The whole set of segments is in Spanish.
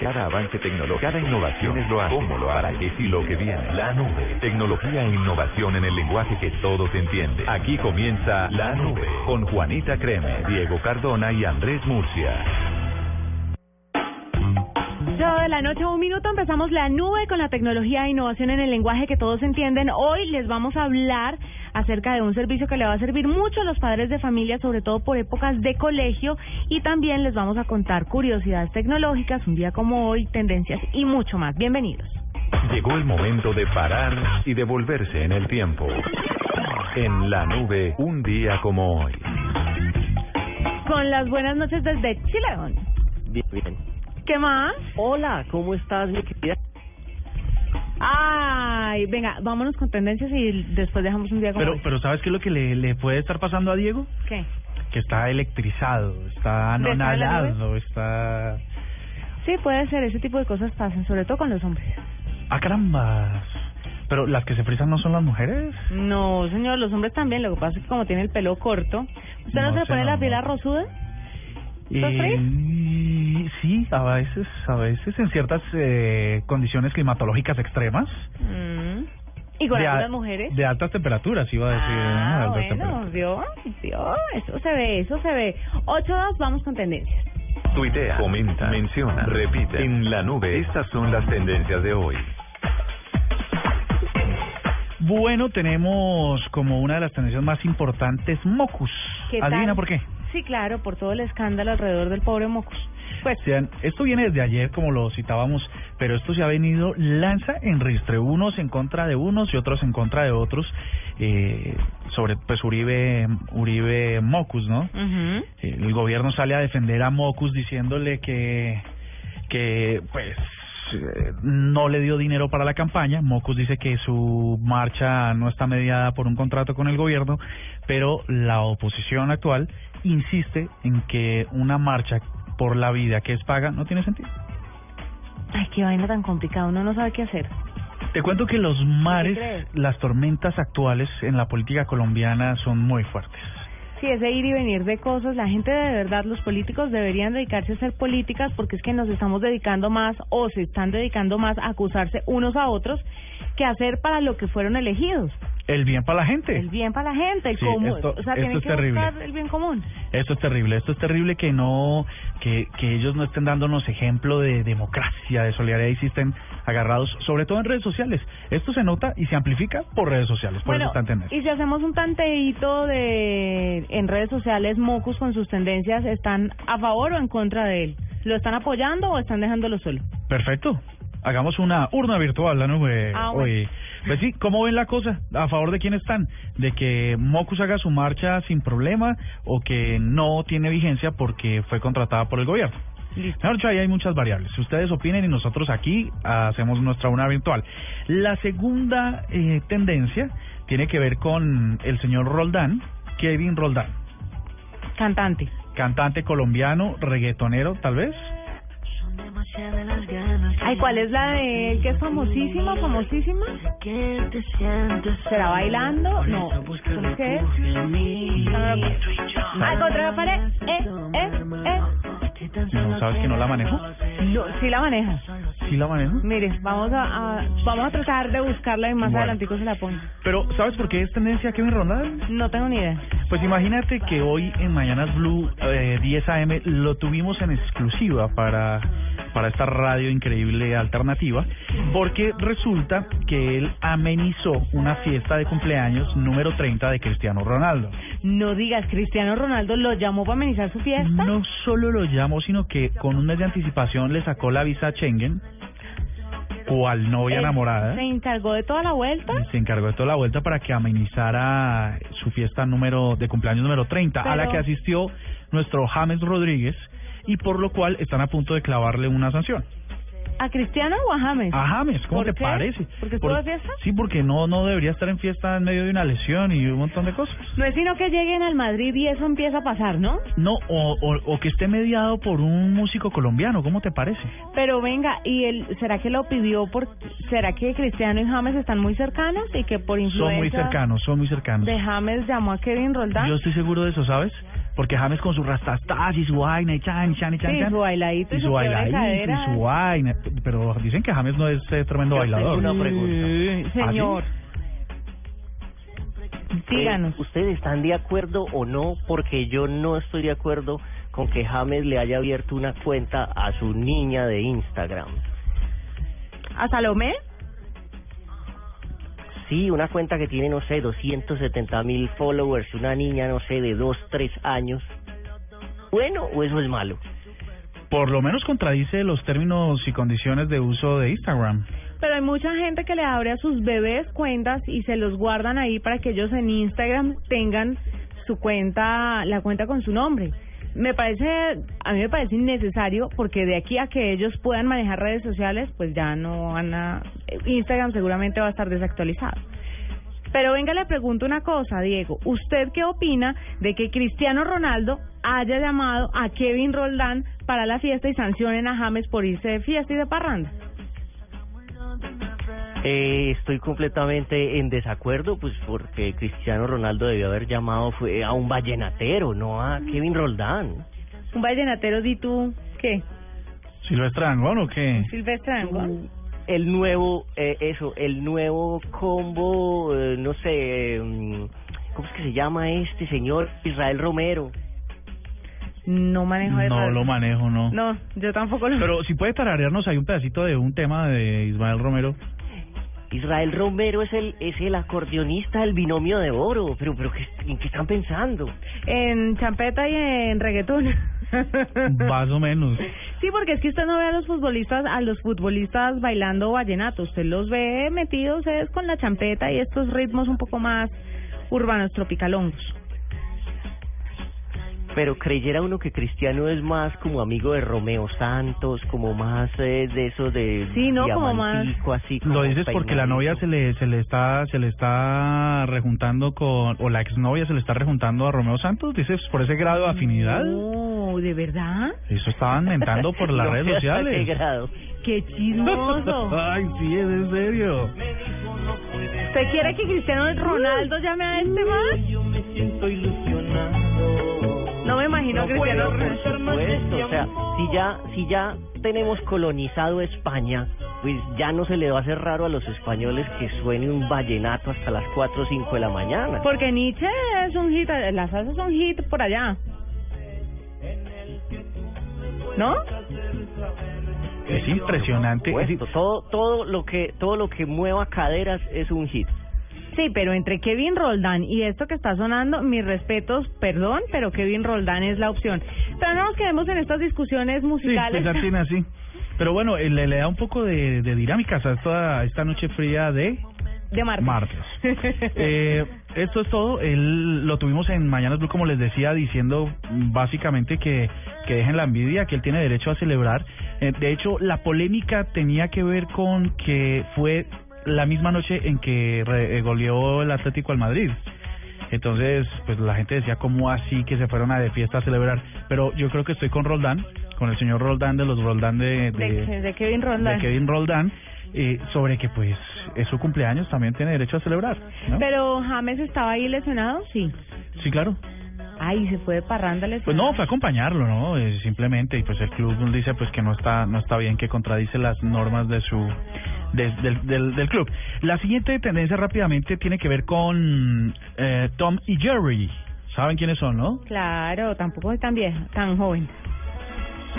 Cada avance tecnológico, cada innovación es lo hace, cómo lo hará, qué y lo que viene. La nube, tecnología e innovación en el lenguaje que todos entienden. Aquí comienza La Nube con Juanita Creme, Diego Cardona y Andrés Murcia. De la noche un minuto empezamos la nube con la tecnología e innovación en el lenguaje que todos entienden. Hoy les vamos a hablar acerca de un servicio que le va a servir mucho a los padres de familia, sobre todo por épocas de colegio, y también les vamos a contar curiosidades tecnológicas, un día como hoy, tendencias y mucho más. Bienvenidos. Llegó el momento de parar y devolverse en el tiempo. En la nube, un día como hoy. Con las buenas noches desde Chile. Bien, bien. ¿Qué más? Hola, ¿cómo estás, mi querida? Ay, venga, vámonos con tendencias y después dejamos un día como Pero, hoy. pero ¿sabes qué es lo que le, le puede estar pasando a Diego? ¿Qué? Que está electrizado, está ¿De estar en la anonadado, está... Sí, puede ser, ese tipo de cosas pasan, sobre todo con los hombres. ¡Ah, carambas! Pero las que se frisan no son las mujeres. No, señor, los hombres también, lo que pasa es que como tiene el pelo corto, ¿usted no, No se le pone la piel no. Y sí, a veces, a veces en ciertas eh, condiciones climatológicas extremas. Mm. ¿Y con de, a- algunas mujeres? de altas temperaturas, iba a decir. ¿no? De Ah, bueno, vio, vio, eso se ve, eso se ve. 8-2, vamos con tendencias. Tuitea, comenta, menciona, repite. En la nube, estas son las tendencias de hoy. Bueno, tenemos como una de las tendencias más importantes Mocus. ¿Qué ¿Adivina tal? por qué? Sí, claro, por todo el escándalo alrededor del pobre Mocus. Pues, Sean, esto viene desde ayer, como lo citábamos, pero esto se ha venido lanza en ristre, unos en contra de unos y otros en contra de otros, eh, sobre pues Uribe, Uribe Mocus, ¿no? ujú. El gobierno sale a defender a Mocus diciéndole que, que pues eh, no le dio dinero para la campaña. Mocus dice que su marcha no está mediada por un contrato con el gobierno, pero la oposición actual insiste en que una marcha por la vida que es paga no tiene sentido. Ay, qué vaina tan complicada, uno no sabe qué hacer. Te cuento que los mares, las tormentas actuales en la política colombiana son muy fuertes. Sí, ese ir y venir de cosas, la gente de verdad, los políticos deberían dedicarse a hacer políticas porque es que nos estamos dedicando más o se están dedicando más a acusarse unos a otros que a hacer para lo que fueron elegidos. El bien para la gente. El bien para la gente, el Sí, común. esto- o sea, esto es que terrible. buscar el bien común. Esto es terrible, esto es terrible que no, que, que ellos no estén dándonos ejemplo de democracia, de solidaridad y sí estén agarrados, sobre todo en redes sociales. Esto se nota y se amplifica por redes sociales, por Bueno, eso está en tendencia. y si hacemos un tanteíto de en redes sociales, Mocus con sus tendencias, ¿están a favor o en contra de él? ¿Lo están apoyando o están dejándolo solo? Perfecto. Hagamos una urna virtual, la nube. Ah, bueno. hoy. Pues sí, ¿cómo ven la cosa? ¿A favor de quién están? ¿De que Mocus haga su marcha sin problema o que no tiene vigencia porque fue contratada por el gobierno? Listo. Mejor dicho, ahí hay muchas variables. Ustedes opinen y nosotros aquí hacemos nuestra una virtual. La segunda eh, tendencia tiene que ver con el señor Roldán, Kevin Roldán, Cantante. cantante colombiano, reggaetonero tal vez. Ay, ¿cuál es la de él que es famosísima, famosísima? ¿Será bailando? No. ¿Cómo es que es? Ay, contra la pared. Eh, eh, eh. No, ¿Sabes que no la manejo? No, sí la maneja. Sí la manejo. Mire, vamos a, a- vamos a tratar de buscarla y más Bueno. adelantico se la pongo. Pero, ¿sabes por qué es tendencia Kevin Roldán? No tengo ni idea. Pues imagínate que hoy en Mañanas Blue eh, 10 AM lo tuvimos en exclusiva para, para esta radio increíble alternativa, porque resulta que él amenizó una fiesta de cumpleaños número 30 de Cristiano Ronaldo. No digas, Cristiano Ronaldo lo llamó para amenizar su fiesta. No solo lo llamó, sino que con un mes de anticipación le sacó la visa a Schengen, cual novia enamorada. Se encargó de toda la vuelta. Se encargó de toda la vuelta para que amenizara su fiesta número de cumpleaños número 30, a la Pero- que asistió nuestro James Rodríguez y por lo cual están a punto de clavarle una sanción. ¿A Cristiano o a James? A James, ¿cómo ¿Por te qué? parece? ¿Porque estuvo Por- de fiesta? Sí, porque no no debería estar en fiesta en medio de una lesión y un montón de cosas. No es sino que lleguen al Madrid y eso empieza a pasar, ¿no? No, o, o, o que esté mediado por un músico colombiano, ¿cómo te parece? Pero venga, ¿y él, será que lo pidió por... ¿Será que Cristiano y James están muy cercanos y que por influencia Son muy cercanos, son muy cercanos. de James llamó a Kevin Roldán? Yo estoy seguro de eso, ¿sabes? Porque James con su rastastas y su vaina y chan, chan y chan, Sí, chan. su bailadito y su su bailadito y su vaina. Pero dicen que James no es eh, tremendo Yo bailador. tengo una pregunta. Sí, señor. Díganos. Eh, ¿Ustedes están de acuerdo o no? Porque yo no estoy de acuerdo con que James le haya abierto una cuenta a su niña de Instagram. ¿A Salomé? Sí, una cuenta que tiene, no sé, 270 mil followers, una niña, no sé, de 2, 3 años. ¿Bueno o eso es malo? Por lo menos contradice los términos y condiciones de uso de Instagram. Pero hay mucha gente que le abre a sus bebés cuentas y se los guardan ahí para que ellos en Instagram tengan su cuenta, la cuenta con su nombre. Me parece, a mí me parece innecesario porque de aquí a que ellos puedan manejar redes sociales, pues ya no van a, Instagram seguramente va a estar desactualizado. Pero venga, le pregunto una cosa, Diego. ¿Usted qué opina de que Cristiano Ronaldo haya llamado a Kevin Roldán para la fiesta y sancionen a James por irse de fiesta y de parranda? Eh, estoy completamente en desacuerdo, pues porque Cristiano Ronaldo debió haber llamado fue a un vallenatero, no a Kevin Roldán. Un vallenatero, di tú, ¿qué? ¿Silvestre Dangond o qué? Silvestre Dangond. El nuevo, eh, eso, el nuevo combo, eh, no sé, eh, ¿cómo es que se llama este señor? Israel Romero. No manejo de No lo manejo, no. No, yo tampoco lo Pero si puede tararearnos hay un pedacito de un tema de Ismael Romero. Israel Romero es el es el acordeonista del binomio de oro, pero pero ¿qué, ¿en qué están pensando? En champeta y en reggaetón. Más o menos. Sí, porque es que usted no ve a los futbolistas, a los futbolistas bailando vallenato, usted los ve metidos es con la champeta y estos ritmos un poco más urbanos, tropicalongos. Pero creyera uno que Cristiano es más como amigo de Romeo Santos, como más eh, de eso de Sí, ¿no? Como más- así como Lo dices porque la novia se le se le está se le está rejuntando con o la exnovia se le está rejuntando a Romeo Santos, dices por ese grado de afinidad. Oh, ¿de verdad? Eso estaban mentando por las No, redes sociales. grado. ¡Qué chismoso! Ay, sí, es en serio. ¿Usted quiere que Cristiano Ronaldo llame a este más? No me imagino a Cristiano Por Ronaldo. supuesto, o sea, si ya, si ya tenemos colonizado España, pues ya no se le va a hacer raro a los españoles que suene un vallenato hasta las 4 o 5 de la mañana. Porque Nietzsche es un hit, las salsas son hit por allá. ¿No? Es impresionante. Supuesto, todo, todo lo que, todo lo que mueva caderas es un hit. Sí, pero entre Kevin Roldán y esto que está sonando, mis respetos, perdón, pero Kevin Roldán es la opción. Pero no nos quedemos en estas discusiones Sí, musicales. pues Argentina, sí. Pero bueno, eh, le, le da un poco de, de dinámicas a esta, esta noche fría de de martes. martes. Eh, esto es todo. Él lo tuvimos en Mañanas Blue, como les decía, diciendo básicamente que, que dejen la envidia, que él tiene derecho a celebrar. Eh, de hecho, la polémica tenía que ver con que fue la misma noche en que re- eh, goleó el Atlético al Madrid. Entonces, pues la gente decía, ¿cómo así que se fueron a de fiesta a celebrar? Pero yo creo que estoy con Roldán, con el señor Roldán de los Roldán de, de, de, de Kevin Roldán. de Kevin Roldán, eh, sobre que pues es su cumpleaños, también tiene derecho a celebrar. ¿no? Pero James estaba ahí lesionado, sí. Sí, claro. Ay, se fue de parranda Pues no, fue a acompañarlo, ¿no? Eh, simplemente, y pues el club dice pues que no está no está bien, que contradice las normas de su de- del, del, del club. La siguiente tendencia rápidamente tiene que ver con eh, Tom y Jerry. ¿Saben quiénes son, no? Claro, tampoco es tan vieja, tan joven.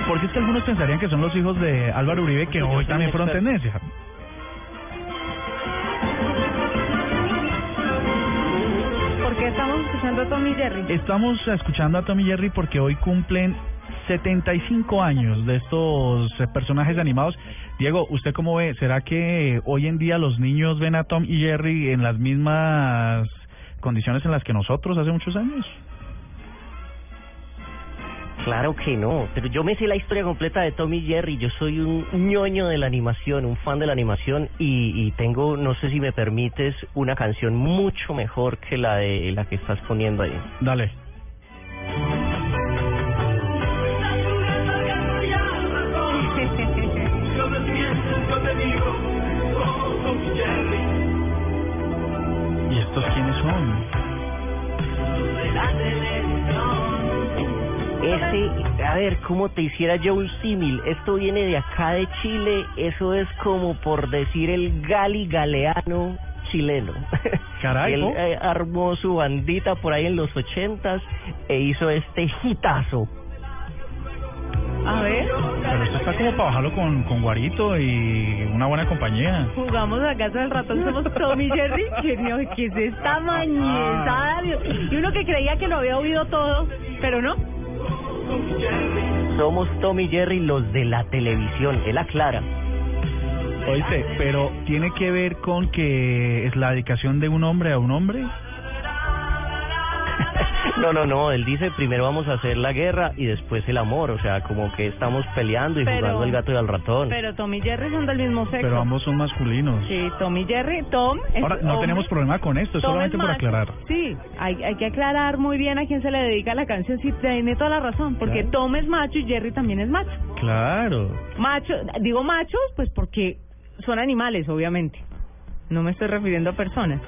Porque es que algunos pensarían que son los hijos de Álvaro Uribe, que hoy también fueron tendencia. ¿Por qué estamos escuchando a Tommy Jerry? Estamos escuchando a Tom y Jerry porque hoy cumplen 75 años de estos eh, personajes animados. Diego, ¿usted cómo ve? ¿Será que hoy en día los niños ven a Tom y Jerry en las mismas condiciones en las que nosotros hace muchos años? Claro que no, pero yo me sé la historia completa de Tommy Jerry. Yo soy un ñoño de la animación, un fan de la animación y, y tengo, no sé si me permites, una canción mucho mejor que la de la que estás poniendo ahí. Dale. Ver, ¿cómo te hiciera yo un símil? Esto viene de acá de Chile, eso es como por decir el gali galeano chileno. Caray, Él eh, armó su bandita por ahí en los ochentas e hizo este hitazo. A ver, Pero esto está como para bajarlo con, con Guarito y una buena compañía. jugamos a casa del ratón, somos Tommy Jerry. Que no, ¿qué es esta mañezada? Dios? Y uno que creía que lo había oído todo, pero no. Somos Tommy Jerry los de la televisión, él aclara. Oíste, pero tiene que ver con que es la dedicación de un hombre a un hombre. No, no, no, él dice primero vamos a hacer la guerra y después el amor, o sea, como que estamos peleando y Pero- jugando el gato y al ratón. Pero Tom y Jerry son del mismo sexo. Pero ambos son masculinos. Sí, Tom y Jerry. Tom es Ahora, no hombre, tenemos problema con esto, es Tom solamente es por macho. aclarar. Sí, hay, hay que aclarar muy bien a quién se le dedica la canción. Sí, tiene toda la razón, porque Claro. Tom es macho y Jerry también es macho. Claro. Macho, digo machos, pues porque son animales, obviamente. No me estoy refiriendo a personas.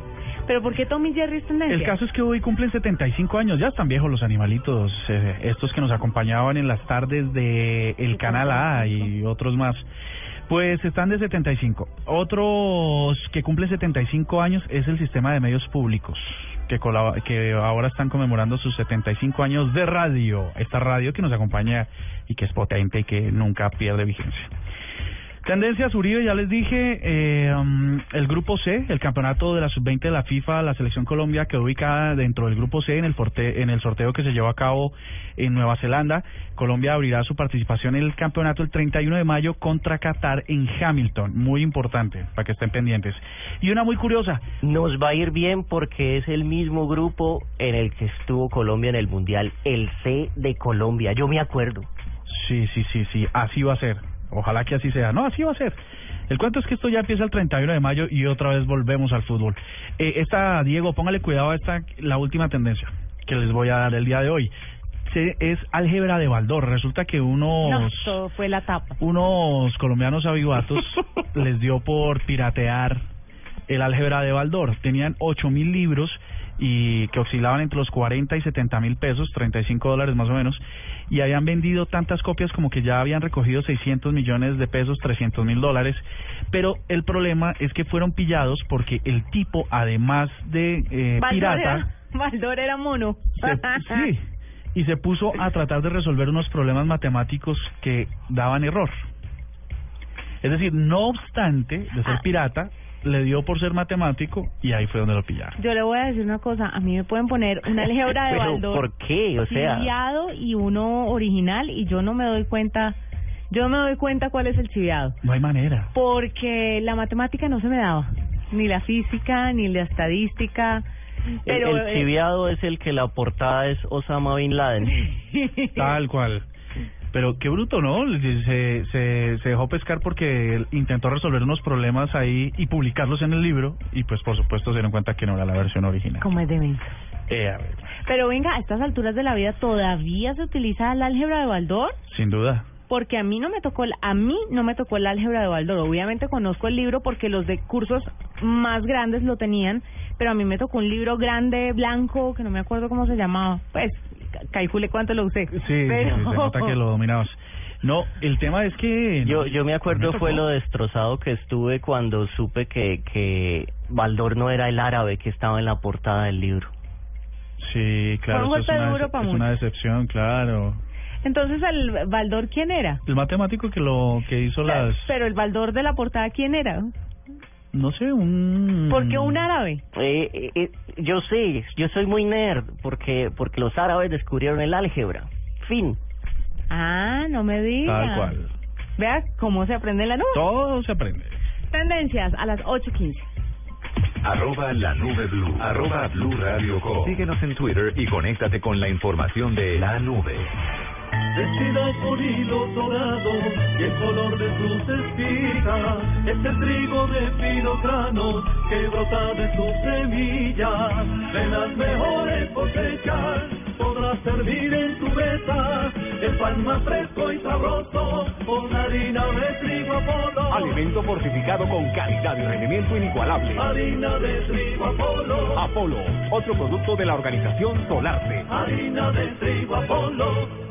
Pero ¿por qué Tom y Jerry es tendencia? El caso es que hoy cumplen 75 años, ya están viejos los animalitos, eh, estos que nos acompañaban en las tardes de el Canal A y otros más. Pues están de 75. Otros que cumplen 75 años es el sistema de medios públicos, que, que ahora están conmemorando sus 75 años de radio. Esta radio que nos acompaña y que es potente y que nunca pierde vigencia. Tendencias Uribe, ya les dije, eh, um, el grupo C, el campeonato de la sub-20 de la FIFA, la selección Colombia quedó ubicada dentro del grupo C en el, forte- en el sorteo que se llevó a cabo en Nueva Zelanda. Colombia abrirá su participación en el campeonato el 31 de mayo contra Qatar en Hamilton, muy importante, para que estén pendientes. Y una muy curiosa, Nos va a ir bien porque es el mismo grupo en el que estuvo Colombia en el Mundial, el C de Colombia, yo me acuerdo. Sí, sí, sí, sí, así va a ser. Ojalá que así sea. No, así va a ser. El cuento es que esto ya empieza el 31 de mayo y otra vez volvemos al fútbol. Eh, esta, Diego, póngale cuidado a esta, la última tendencia que les voy a dar el día de hoy. Se, es álgebra de Baldor. Resulta que unos, No, fue la tapa. unos colombianos avivatos les dio por piratear el álgebra de Baldor. Tenían ocho mil libros y que oscilaban entre los 40 y 70 mil pesos, 35 dólares más o menos, y habían vendido tantas copias como que ya habían recogido 600 millones de pesos, 300 mil dólares, pero el problema es que fueron pillados porque el tipo, además de eh, pirata, era, Baldor era mono. se- sí, y se puso a tratar de resolver unos problemas matemáticos que daban error. Es decir, no obstante de ser Ah. pirata, le dio por ser matemático y ahí fue donde lo pillaron. Yo le voy a decir una cosa, a mí me pueden poner una álgebra de Pero, Baldor ¿por qué? O sea- chiviado y uno original y yo no me doy cuenta, yo no me doy cuenta cuál es el chiviado, No hay manera. porque la matemática no se me daba, ni la física, ni la estadística, El- pero el, eh, chiviado es el que la portada es Osama Bin Laden. Tal cual. Pero qué bruto, ¿no? Se, se, se dejó pescar porque intentó resolver unos problemas ahí y publicarlos en el libro y pues por supuesto se dieron cuenta que no era la versión original. como es de. Eh, Pero venga, a estas alturas de la vida todavía se utiliza el álgebra de Baldor. sin duda. porque a mí no me tocó a mí no me tocó el álgebra de Baldor. Obviamente conozco el libro porque los de cursos más grandes lo tenían, pero a mí me tocó un libro grande blanco que no me acuerdo cómo se llamaba. Pues ca- calcule cuánto lo usé. Sí, pero... se nota que lo dominabas. No, el tema es que... Yo, no, yo me acuerdo fue lo destrozado que estuve cuando supe que, que Baldor no era el árabe que estaba en la portada del libro. Sí, claro, eso es una, es decepción, claro. Entonces el Baldor quién era? El matemático que lo que hizo las... Pero el Baldor de la portada quién era? No sé, un... ¿Por qué un árabe? Eh, eh, eh, yo sé, yo soy muy nerd porque porque los árabes descubrieron el álgebra. Fin. Ah, no me diga. Tal cual. Vea cómo se aprende en la nube. Todo se aprende. Tendencias a las 8.15. Arroba la nube blue. Arroba blue radio com. Síguenos en Twitter y conéctate con la información de la nube. Vestida con hilo dorado y el color de sus espigas es el trigo de fino grano que brota de sus semillas de las mejores cosechas podrás servir en tu mesa el pan más fresco y sabroso con harina de trigo Apolo. Alimento fortificado con calidad y rendimiento inigualable. Harina de trigo Apolo. Apolo, otro producto de la organización Solarte. Harina de trigo Apolo.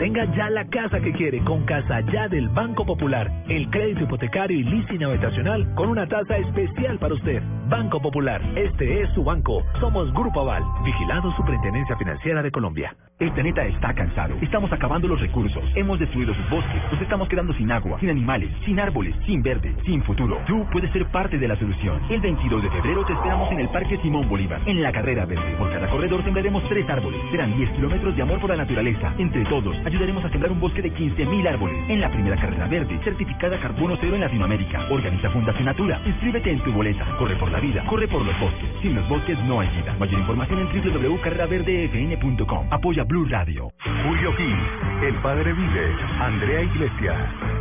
Tenga ya la casa que quiere con Casa Ya del Banco Popular. El crédito hipotecario y leasing habitacional con una tasa especial para usted. Banco Popular, este es su banco. Somos Grupo Aval, vigilado Superintendencia Financiera de Colombia. El planeta está cansado. Estamos acabando los recursos. Hemos destruido sus bosques. Nos estamos quedando sin agua, sin animales, sin árboles, sin verde, sin futuro. Tú puedes ser parte de la solución. El 22 de febrero te esperamos en el Parque Simón Bolívar, en la carrera verde. Por cada corredor sembraremos tres árboles. Serán 10 kilómetros de amor por la naturaleza. Entre todos, ayudaremos a sembrar un bosque de 15.000 árboles. En la primera carrera verde, certificada Carbono Cero en Latinoamérica. Organiza Fundación Natura. Inscríbete en tu boleta. Corre por la vida. Corre por los bosques. Sin los bosques no hay vida. Mayor información en www.carreraverdefn.com. Apoya Blue Radio. Julio Gil, El Padre Vive, Andrea Iglesias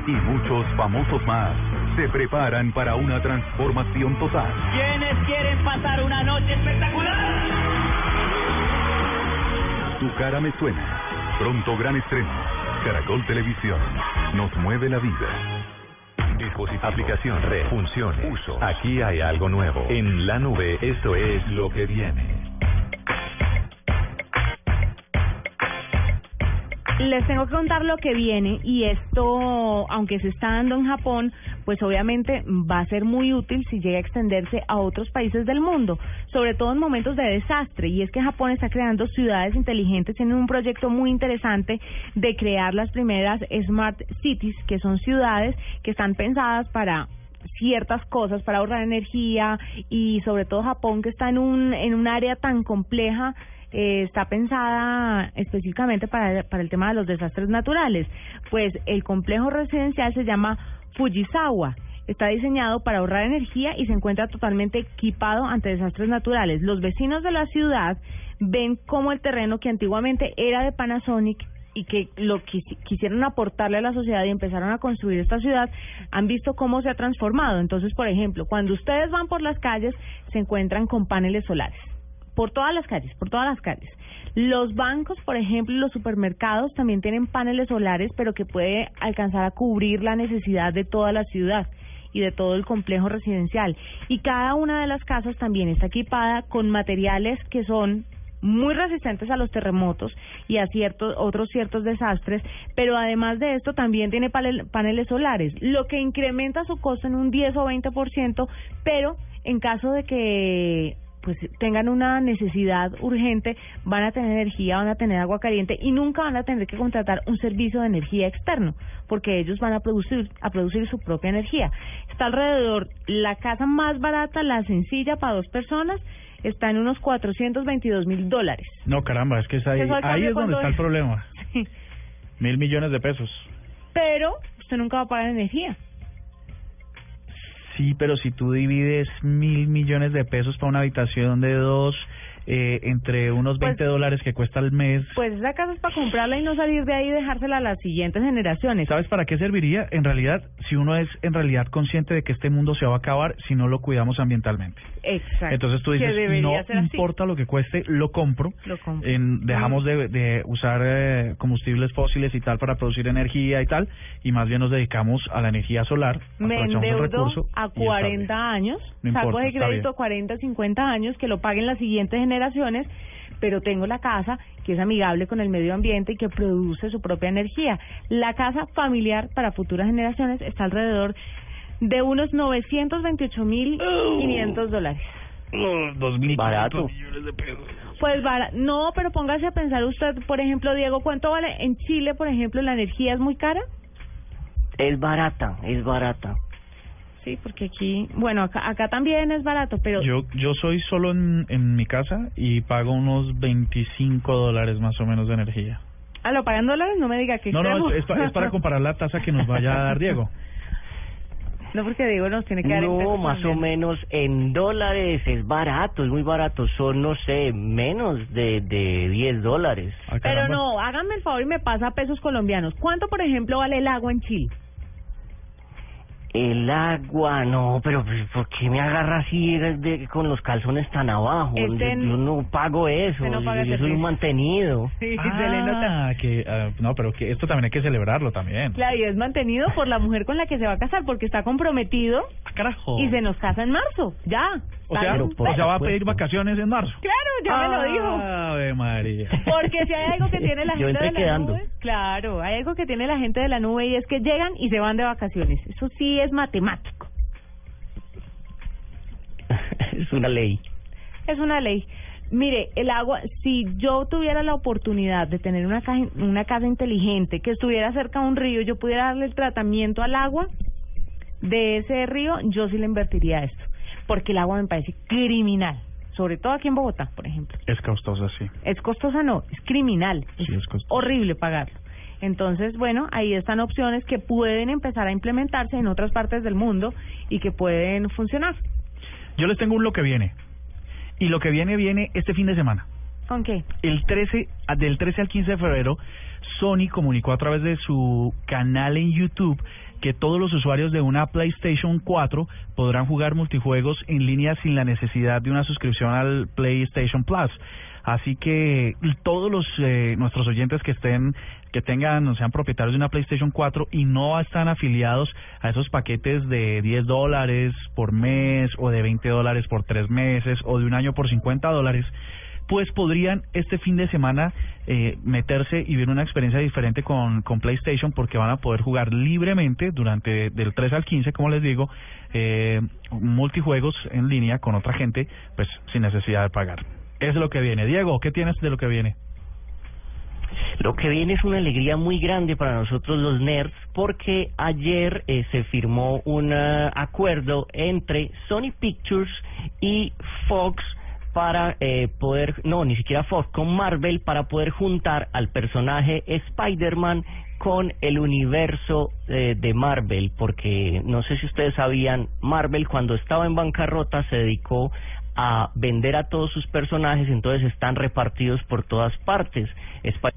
y muchos famosos más se preparan para una transformación total. ¿Quiénes quieren pasar una noche espectacular? Tu cara me suena. Pronto gran estreno. Caracol Televisión. Nos mueve la vida. Dispositivo. Aplicación, red, funciones, uso. Aquí hay algo nuevo. En la nube, esto es lo que viene. Les tengo que contar lo que viene y esto, aunque se está dando en Japón, pues obviamente va a ser muy útil si llega a extenderse a otros países del mundo, sobre todo en momentos de desastre. Y es que Japón está creando ciudades inteligentes, tienen un proyecto muy interesante de crear las primeras Smart Cities, que son ciudades que están pensadas para ciertas cosas para ahorrar energía y sobre todo Japón que está en un en un área tan compleja eh, está pensada específicamente para, para el tema de los desastres naturales. Pues el complejo residencial se llama Fujisawa. Está diseñado para ahorrar energía y se encuentra totalmente equipado ante desastres naturales. Los vecinos de la ciudad ven cómo el terreno que antiguamente era de Panasonic y que lo que quisieron aportarle a la sociedad y empezaron a construir esta ciudad, han visto cómo se ha transformado. Entonces, por ejemplo, cuando ustedes van por las calles, se encuentran con paneles solares por todas las calles, por todas las calles. Los bancos, por ejemplo, y los supermercados también tienen paneles solares, pero que puede alcanzar a cubrir la necesidad de toda la ciudad y de todo el complejo residencial. Y cada una de las casas también está equipada con materiales que son muy resistentes a los terremotos y a ciertos otros ciertos desastres, pero además de esto también tiene paneles solares, lo que incrementa su costo en un 10 o 20%, pero en caso de que pues tengan una necesidad urgente, van a tener energía, van a tener agua caliente y nunca van a tener que contratar un servicio de energía externo, porque ellos van a producir a producir su propia energía. Está alrededor la casa más barata, la sencilla para dos personas, está en unos 422 mil dólares. No, caramba, es que es ahí, ahí es donde está el problema. Mil millones de pesos. Pero usted nunca va a pagar energía. Sí, pero si tú divides mil millones de pesos para una habitación de dos, eh, entre unos 20 Pues- dólares que cuesta al mes. Pues esa casa es para comprarla y no salir de ahí y dejársela a las siguientes generaciones. ¿Sabes para qué serviría? En realidad, si uno es en realidad consciente de que este mundo se va a acabar si no lo cuidamos ambientalmente. Exacto. Entonces tú dices, no importa lo que cueste, lo compro. Lo compro. En- dejamos de, de usar eh, combustibles fósiles y tal para producir energía y tal, y más bien nos dedicamos a la energía solar. Me el endeudo recurso a y está 40 años, No saco importa, de crédito bien. 40, 50 años, que lo paguen las siguientes generaciones, pero tengo la casa que es amigable con el medio ambiente y que produce su propia energía. La casa familiar para futuras generaciones está alrededor de unos 928.500 dólares. Dos mil Barato. millones de pesos. Pues bara- no, pero póngase a pensar usted, por ejemplo, Diego, ¿cuánto vale en Chile, por ejemplo, la energía es muy cara? Es barata, es barata. Sí, porque aquí, bueno, acá, acá también es barato, pero Yo, yo soy solo en, en mi casa y pago unos 25 dólares más o menos de energía. ah, lo pagan dólares, no me diga que No, no, es, es pa- es para comparar la tasa que nos vaya a dar Diego. No, porque Diego nos tiene que dar en No, pesos más o colombianos. menos en dólares es barato, es muy barato. Son, no sé, menos de, de 10 dólares. Ah, Pero caramba. no, háganme el favor y me pasa a pesos colombianos. ¿Cuánto, por ejemplo, vale el agua en Chile? El agua, no, pero ¿por qué me agarra así de- de- con los calzones tan abajo? Este yo, yo no pago eso, no paga yo, yo soy un mantenido. Sí, se le nota. Ah, que, ah, no, pero que esto también hay que celebrarlo también. Claro, y es mantenido por la mujer con la que se va a casar, porque está comprometido Ah, carajo. y se nos casa en marzo. Ya. O sea, un o sea, va a pedir vacaciones en marzo. Claro, ya me lo dijo. Ave María. Porque si hay algo que tiene la gente de la quedando. nube, claro, hay algo que tiene la gente de la nube y es que llegan y se van de vacaciones. Eso sí es matemático, es una ley. es una ley. Mire, el agua, si yo tuviera la oportunidad de tener una casa, una casa inteligente que estuviera cerca de un río, yo pudiera darle el tratamiento al agua de ese río, yo sí le invertiría esto, porque el agua me parece criminal, sobre todo aquí en Bogotá, por ejemplo. Es costoso, sí. Es costosa, no, es criminal. Sí, es costoso. horrible pagarlo. Entonces, bueno, ahí están opciones que pueden empezar a implementarse en otras partes del mundo y que pueden funcionar. Yo les tengo un lo que viene. Y lo que viene viene este fin de semana. ¿Con qué? El 13, ah, del 13 al 15 de febrero, Sony comunicó a través de su canal en YouTube que todos los usuarios de una PlayStation 4 podrán jugar multijuegos en línea sin la necesidad de una suscripción al PlayStation Plus. Así que todos los eh, nuestros oyentes que estén que tengan o sean propietarios de una PlayStation 4 y no están afiliados a esos paquetes de 10 dólares por mes o de 20 dólares por tres meses o de un año por 50 dólares, pues podrían este fin de semana eh, meterse y ver una experiencia diferente con, con PlayStation porque van a poder jugar libremente durante del 3 al 15, como les digo, eh, multijuegos en línea con otra gente, pues sin necesidad de pagar. Es lo que viene. Diego, ¿qué tienes de lo que viene? Lo que viene es una alegría muy grande para nosotros los nerds porque ayer eh, se firmó un ah, acuerdo entre Sony Pictures y Fox para eh, poder, no, ni siquiera Fox, con Marvel para poder juntar al personaje Spider-Man con el universo eh, de Marvel, porque no sé si ustedes sabían, Marvel cuando estaba en bancarrota se dedicó a vender a todos sus personajes, entonces están repartidos por todas partes. Spider-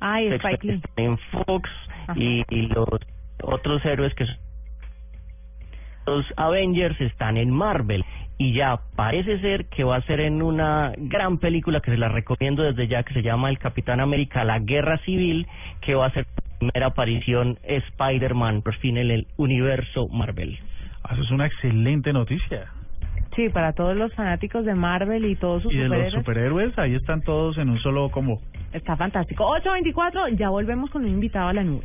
Ay, Spike Lee. en Fox y, y los otros héroes que son los Avengers están en Marvel y ya parece ser que va a ser en una gran película que se la recomiendo desde ya que se llama El Capitán América La Guerra Civil que va a ser la primera aparición Spider-Man por fin en el universo Marvel. Ah, Eso es una excelente noticia. Sí, para todos los fanáticos de Marvel y todos sus Y de los superhéroes. superhéroes, ahí están todos en un solo combo. Está fantástico. 824, ya volvemos con un invitado a la nube.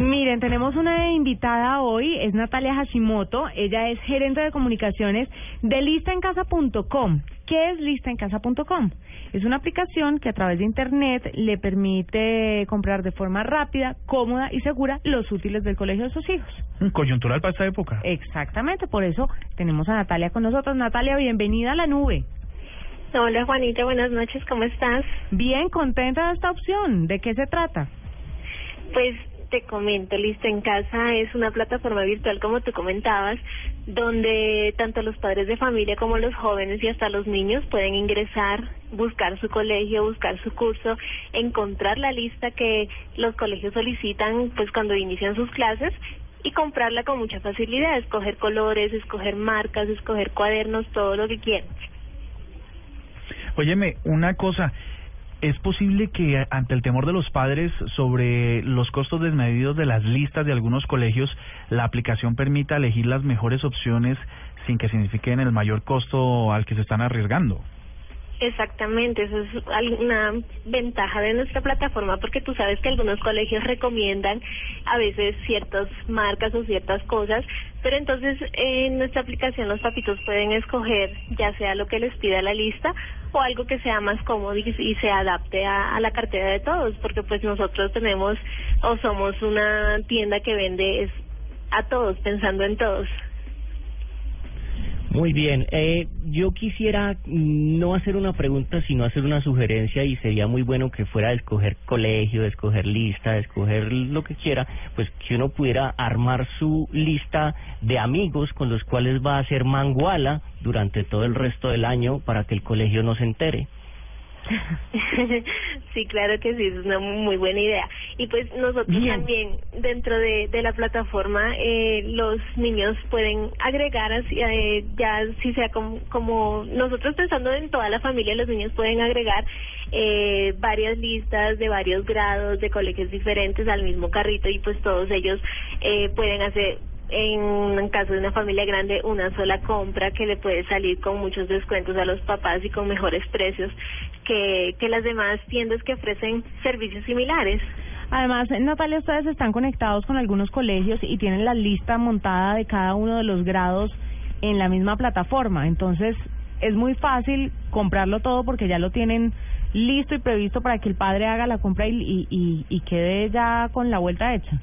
Miren, tenemos una invitada hoy, es Natalia Hashimoto, ella es gerente de comunicaciones de listaencasa.com. ¿Qué es listaencasa.com? Es una aplicación que a través de Internet le permite comprar de forma rápida, cómoda y segura los útiles del colegio de sus hijos. Mm, Coyuntural para esta época. Exactamente, por eso tenemos a Natalia con nosotros. Natalia, bienvenida a la nube. Hola Juanita, buenas noches, ¿cómo estás? Bien, contenta de esta opción. ¿De qué se trata? Pues te comento, Lista en Casa es una plataforma virtual como tú comentabas, donde tanto los padres de familia como los jóvenes y hasta los niños pueden ingresar, buscar su colegio, buscar su curso, encontrar la lista que los colegios solicitan pues cuando inician sus clases y comprarla con mucha facilidad, escoger colores, escoger marcas, escoger cuadernos, todo lo que quieran. Óyeme, una cosa, ¿es posible que ante el temor de los padres sobre los costos desmedidos de las listas de algunos colegios, la aplicación permita elegir las mejores opciones sin que signifiquen el mayor costo al que se están arriesgando? Exactamente, eso es una ventaja de nuestra plataforma porque tú sabes que algunos colegios recomiendan a veces ciertas marcas o ciertas cosas, pero entonces en nuestra aplicación los papitos pueden escoger ya sea lo que les pida la lista o algo que sea más cómodo y, se adapte a, a la cartera de todos, porque pues nosotros tenemos o somos una tienda que vende es a todos, pensando en todos. Muy bien, eh, yo quisiera no hacer una pregunta, sino hacer una sugerencia y sería muy bueno que fuera de escoger colegio, de escoger lista, de escoger lo que quiera, pues que uno pudiera armar su lista de amigos con los cuales va a hacer manguala durante todo el resto del año para que el colegio no se entere. sí, claro que sí, es una muy buena idea. Y pues nosotros también dentro de, de la plataforma eh, los niños pueden agregar así, eh, ya si sea como, como nosotros pensando en toda la familia, los niños pueden agregar eh, varias listas de varios grados de colegios diferentes al mismo carrito y pues todos ellos eh, pueden hacer en caso de una familia grande, una sola compra que le puede salir con muchos descuentos a los papás y con mejores precios que, las demás tiendas que ofrecen servicios similares. Además, Natalia, ustedes están conectados con algunos colegios y tienen la lista montada de cada uno de los grados en la misma plataforma. Entonces, es muy fácil comprarlo todo porque ya lo tienen listo y previsto para que el padre haga la compra y, y quede ya con la vuelta hecha.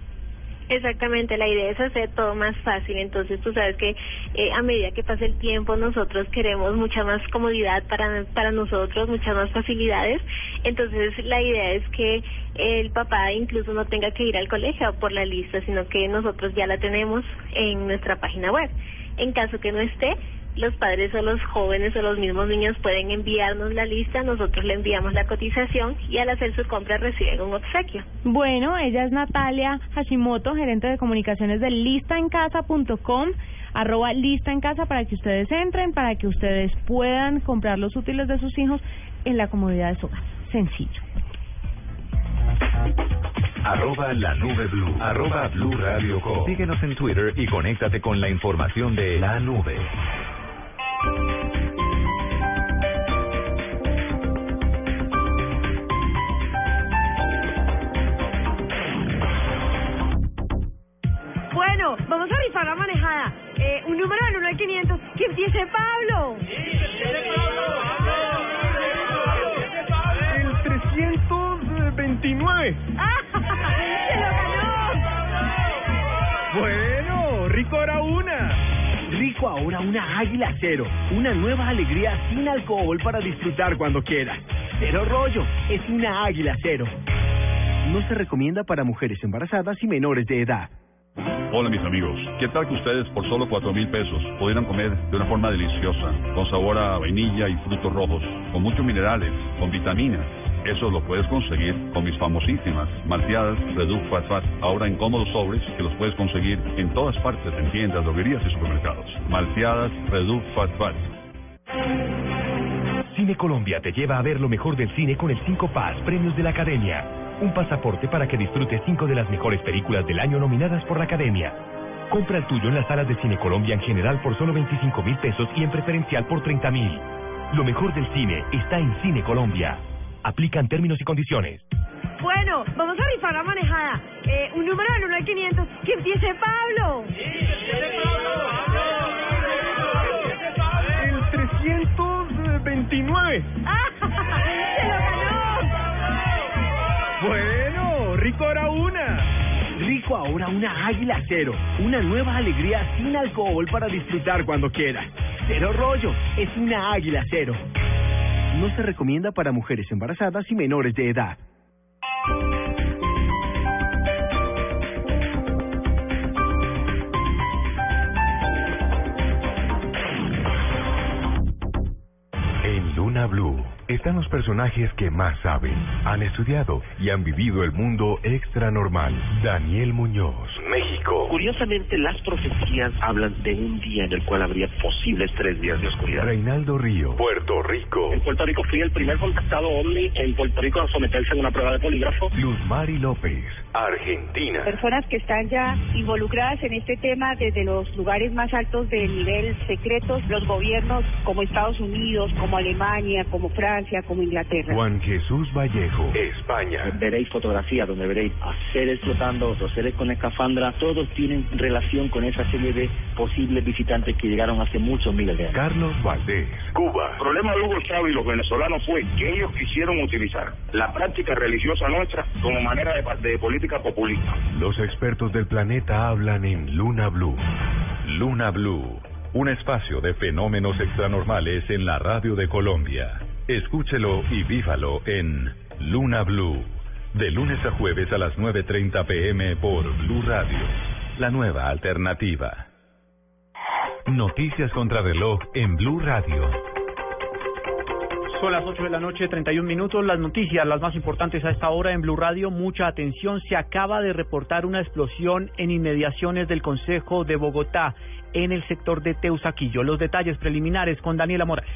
Exactamente, la idea es hacer todo más fácil, entonces tú sabes que eh, a medida que pasa el tiempo nosotros queremos mucha más comodidad para, para nosotros, muchas más facilidades, entonces la idea es que el papá incluso no tenga que ir al colegio por la lista, sino que nosotros ya la tenemos en nuestra página web. En caso que no esté, los padres o los jóvenes o los mismos niños pueden enviarnos la lista, nosotros le enviamos la cotización y al hacer su compra reciben un obsequio. Bueno, ella es Natalia Hashimoto, gerente de comunicaciones de listaencasa.com arroba lista en casa para que ustedes entren, para que ustedes puedan comprar los útiles de sus hijos en la comodidad de su hogar. Sencillo. Arroba la nube blue. Arroba blue radio com. Síguenos en Twitter y conéctate con la información de la nube. Bueno, vamos a rifar la manejada. Eh, un número del 1 al 500. ¡Que empiece Pablo! El 329. ¡Se lo ganó! Bueno, rico ahora una. Rico ahora una águila cero. Una nueva alegría sin alcohol para disfrutar cuando quieras. Cero rollo. Es una águila cero. No se recomienda para mujeres embarazadas y menores de edad. Hola mis amigos, ¿qué tal que ustedes por solo cuatro mil pesos pudieran comer de una forma deliciosa, con sabor a vainilla y frutos rojos, con muchos minerales, con vitaminas? Eso lo puedes conseguir con mis famosísimas malteadas Reduc Fat Fat, ahora en cómodos sobres que los puedes conseguir en todas partes, en tiendas, droguerías y supermercados. Malteadas Reduc Fat Fat. Cine Colombia te lleva a ver lo mejor del cine con el 5 Paz Premios de la Academia. Un pasaporte para que disfrutes cinco de las mejores películas del año nominadas por la Academia. Compra el tuyo en las salas de Cine Colombia en general por solo 25 mil pesos y en preferencial por 30 mil. Lo mejor del cine está en Cine Colombia. Aplican términos y condiciones. Bueno, vamos a rifar la manejada. Eh, un número del 1 al 500. ¡Que empiece Pablo! El 329. ¡Se lo ganó! Bueno, rico ahora una. Rico ahora una águila cero. Una nueva alegría sin alcohol para disfrutar cuando quieras. Cero rollo. Es una águila cero. No se recomienda para mujeres embarazadas y menores de edad. En Luna Blue, están los personajes que más saben, han estudiado y han vivido el mundo extra normal. Daniel Muñoz, México. Curiosamente, las profecías hablan de un día en el cual habría posibles tres días de oscuridad. Reinaldo Río, Puerto Rico. En Puerto Rico fui el primer contactado OVNI en Puerto Rico a someterse a una prueba de polígrafo. Luz Mari López, Argentina. Personas que están ya involucradas en este tema desde los lugares más altos del nivel secretos, los gobiernos como Estados Unidos, como Alemania, como Francia, como Inglaterra. Juan Jesús Vallejo, España. Veréis fotografías donde veréis a seres flotando, otros seres con escafandra, todos tienen relación con esa serie de posibles visitantes que llegaron hace muchos miles de años. Carlos Valdés, Cuba. El problema de Hugo Chávez y los venezolanos fue que ellos quisieron utilizar la práctica religiosa nuestra como manera de, de política Los expertos del planeta hablan en Luna Blue. Luna Blue, un espacio de fenómenos extranormales en la radio de Colombia. Escúchelo y vívalo en Luna Blue, de lunes a jueves a las 9.30 pm por Blue Radio, la nueva alternativa. Noticias contra reloj en Blue Radio. Son las 8 de la noche, 31 minutos. Las noticias, las más importantes a esta hora en Blue Radio. Mucha atención. Se acaba de reportar una explosión en inmediaciones del Consejo de Bogotá, en el sector de Teusaquillo. Los detalles preliminares con Daniela Morales.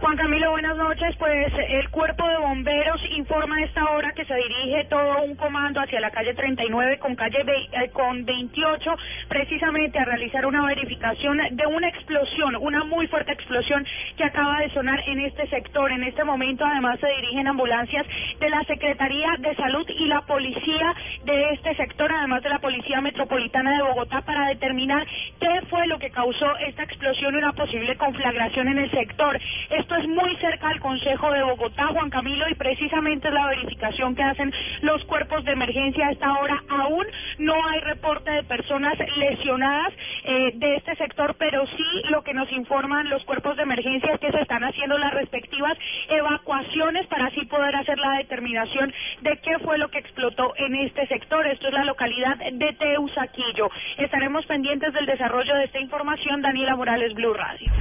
Juan Camilo, buenas noches. Pues el cuerpo de bomberos informa a esta hora que se dirige todo un comando hacia la calle 39 con calle eh, con 28, precisamente a realizar una verificación de una explosión, una muy fuerte explosión que acaba de sonar en este sector. En este momento, además, se dirigen ambulancias de la Secretaría de Salud y la policía de este sector, además de la Policía Metropolitana de Bogotá, para determinar qué fue lo que causó esta explosión y una posible conflagración en el sector. Esto es muy cerca al Consejo de Bogotá, Juan Camilo, y precisamente es la verificación que hacen los cuerpos de emergencia a esta hora. Aún no hay reporte de personas lesionadas eh, de este sector, pero sí lo que nos informan los cuerpos de emergencia es que se están haciendo las respectivas evacuaciones para así poder hacer la determinación de qué fue lo que explotó en este sector. Esto es la localidad de Teusaquillo. Estaremos pendientes del desarrollo de esta información. Daniela Morales, Blue Radio.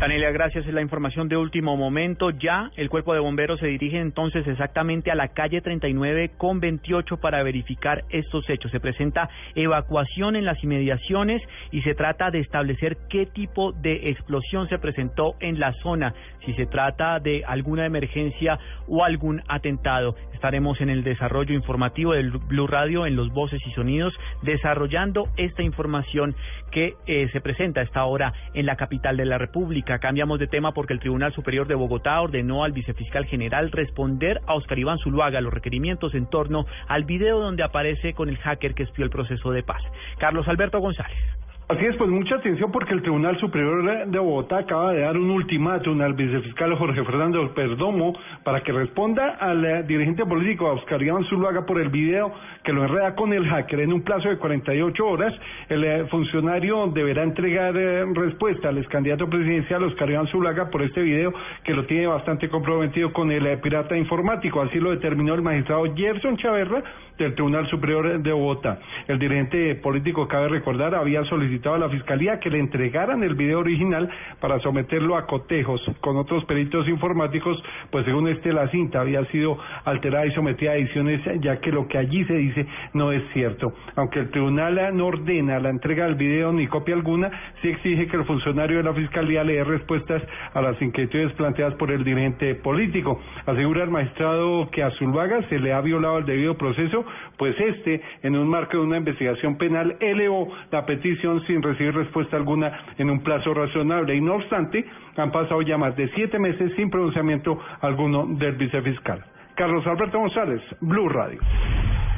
Daniela, gracias. Es la información de último momento. Ya el cuerpo de bomberos se dirige entonces exactamente a la calle 39 con 28 para verificar estos hechos. Se presenta evacuación en las inmediaciones y se trata de establecer qué tipo de explosión se presentó en la zona, si se trata de alguna emergencia o algún atentado. Estaremos en el desarrollo informativo del Blue Radio en los voces y sonidos desarrollando esta información que eh, se presenta a esta hora en la capital de la República. Cambiamos de tema porque el Tribunal Superior de Bogotá ordenó al vicefiscal general responder a Oscar Iván Zuluaga los requerimientos en torno al video donde aparece con el hacker que espió el proceso de paz. Carlos Alberto González. Así es, pues mucha atención porque el Tribunal Superior de Bogotá acaba de dar un ultimátum al vicefiscal Jorge Fernando Perdomo para que responda al eh, dirigente político Oscar Iván Zuluaga por el video que lo enreda con el hacker. En un plazo de 48 horas, el eh, funcionario deberá entregar eh, respuesta al ex candidato presidencial Oscar Iván Zuluaga por este video que lo tiene bastante comprometido con el pirata informático. Así lo determinó el magistrado Gerson Chaverra del Tribunal Superior de Bogotá. El dirigente político, cabe recordar, había solicitado a la Fiscalía que le entregaran el video original para someterlo a cotejos con otros peritos informáticos, pues según este la cinta había sido alterada y sometida a ediciones, ya que lo que allí se dice no es cierto. Aunque el tribunal no ordena la entrega del video ni copia alguna, sí exige que el funcionario de la Fiscalía le dé respuestas a las inquietudes planteadas por el dirigente político. Asegura el magistrado que a Zulvaga se le ha violado el debido proceso pues este, en un marco de una investigación penal, elevó la petición sin recibir respuesta alguna en un plazo razonable y no obstante, han pasado ya más de siete meses sin pronunciamiento alguno del vicefiscal. Carlos Alberto González, Blue Radio.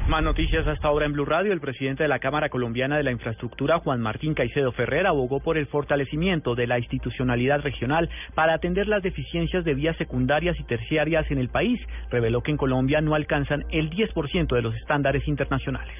Más noticias hasta ahora en Blue Radio. El presidente de la Cámara Colombiana de la Infraestructura, Juan Martín Caicedo Ferrer, abogó por el fortalecimiento de la institucionalidad regional para atender las deficiencias de vías secundarias y terciarias en el país. Reveló que en Colombia no alcanzan el 10% de los estándares internacionales.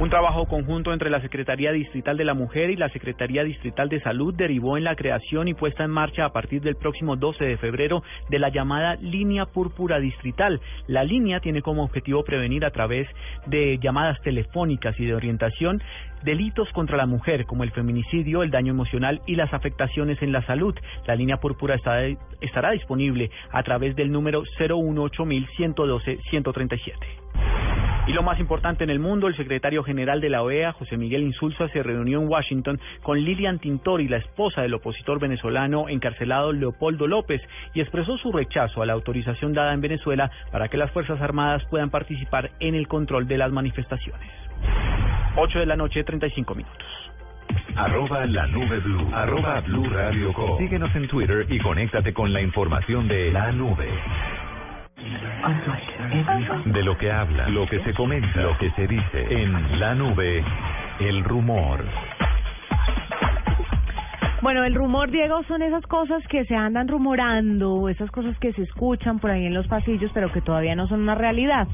Un trabajo conjunto entre la Secretaría Distrital de la Mujer y la Secretaría Distrital de Salud derivó en la creación y puesta en marcha a partir del próximo 12 de febrero de la llamada Línea Púrpura Distrital. La línea tiene como objetivo prevenir a través de llamadas telefónicas y de orientación delitos contra la mujer como el feminicidio, el daño emocional y las afectaciones en la salud. La línea púrpura estará, disponible a través del número 018-112-137. Y lo más importante en el mundo, el secretario general de la OEA, José Miguel Insulza, se reunió en Washington con Lilian Tintori, la esposa del opositor venezolano encarcelado Leopoldo López, y expresó su rechazo a la autorización dada en Venezuela para que las Fuerzas Armadas puedan participar en el control de las manifestaciones. 8 de la noche, 35 minutos. Arroba la nube blue. Arroba blue radio com. Síguenos en Twitter y conéctate con la información de la nube. De lo que habla, lo que se comenta, lo que se dice en la nube, el rumor. Bueno, el rumor, Diego, son esas cosas que se andan rumorando, esas cosas que se escuchan por ahí en los pasillos, pero que todavía no son una realidad.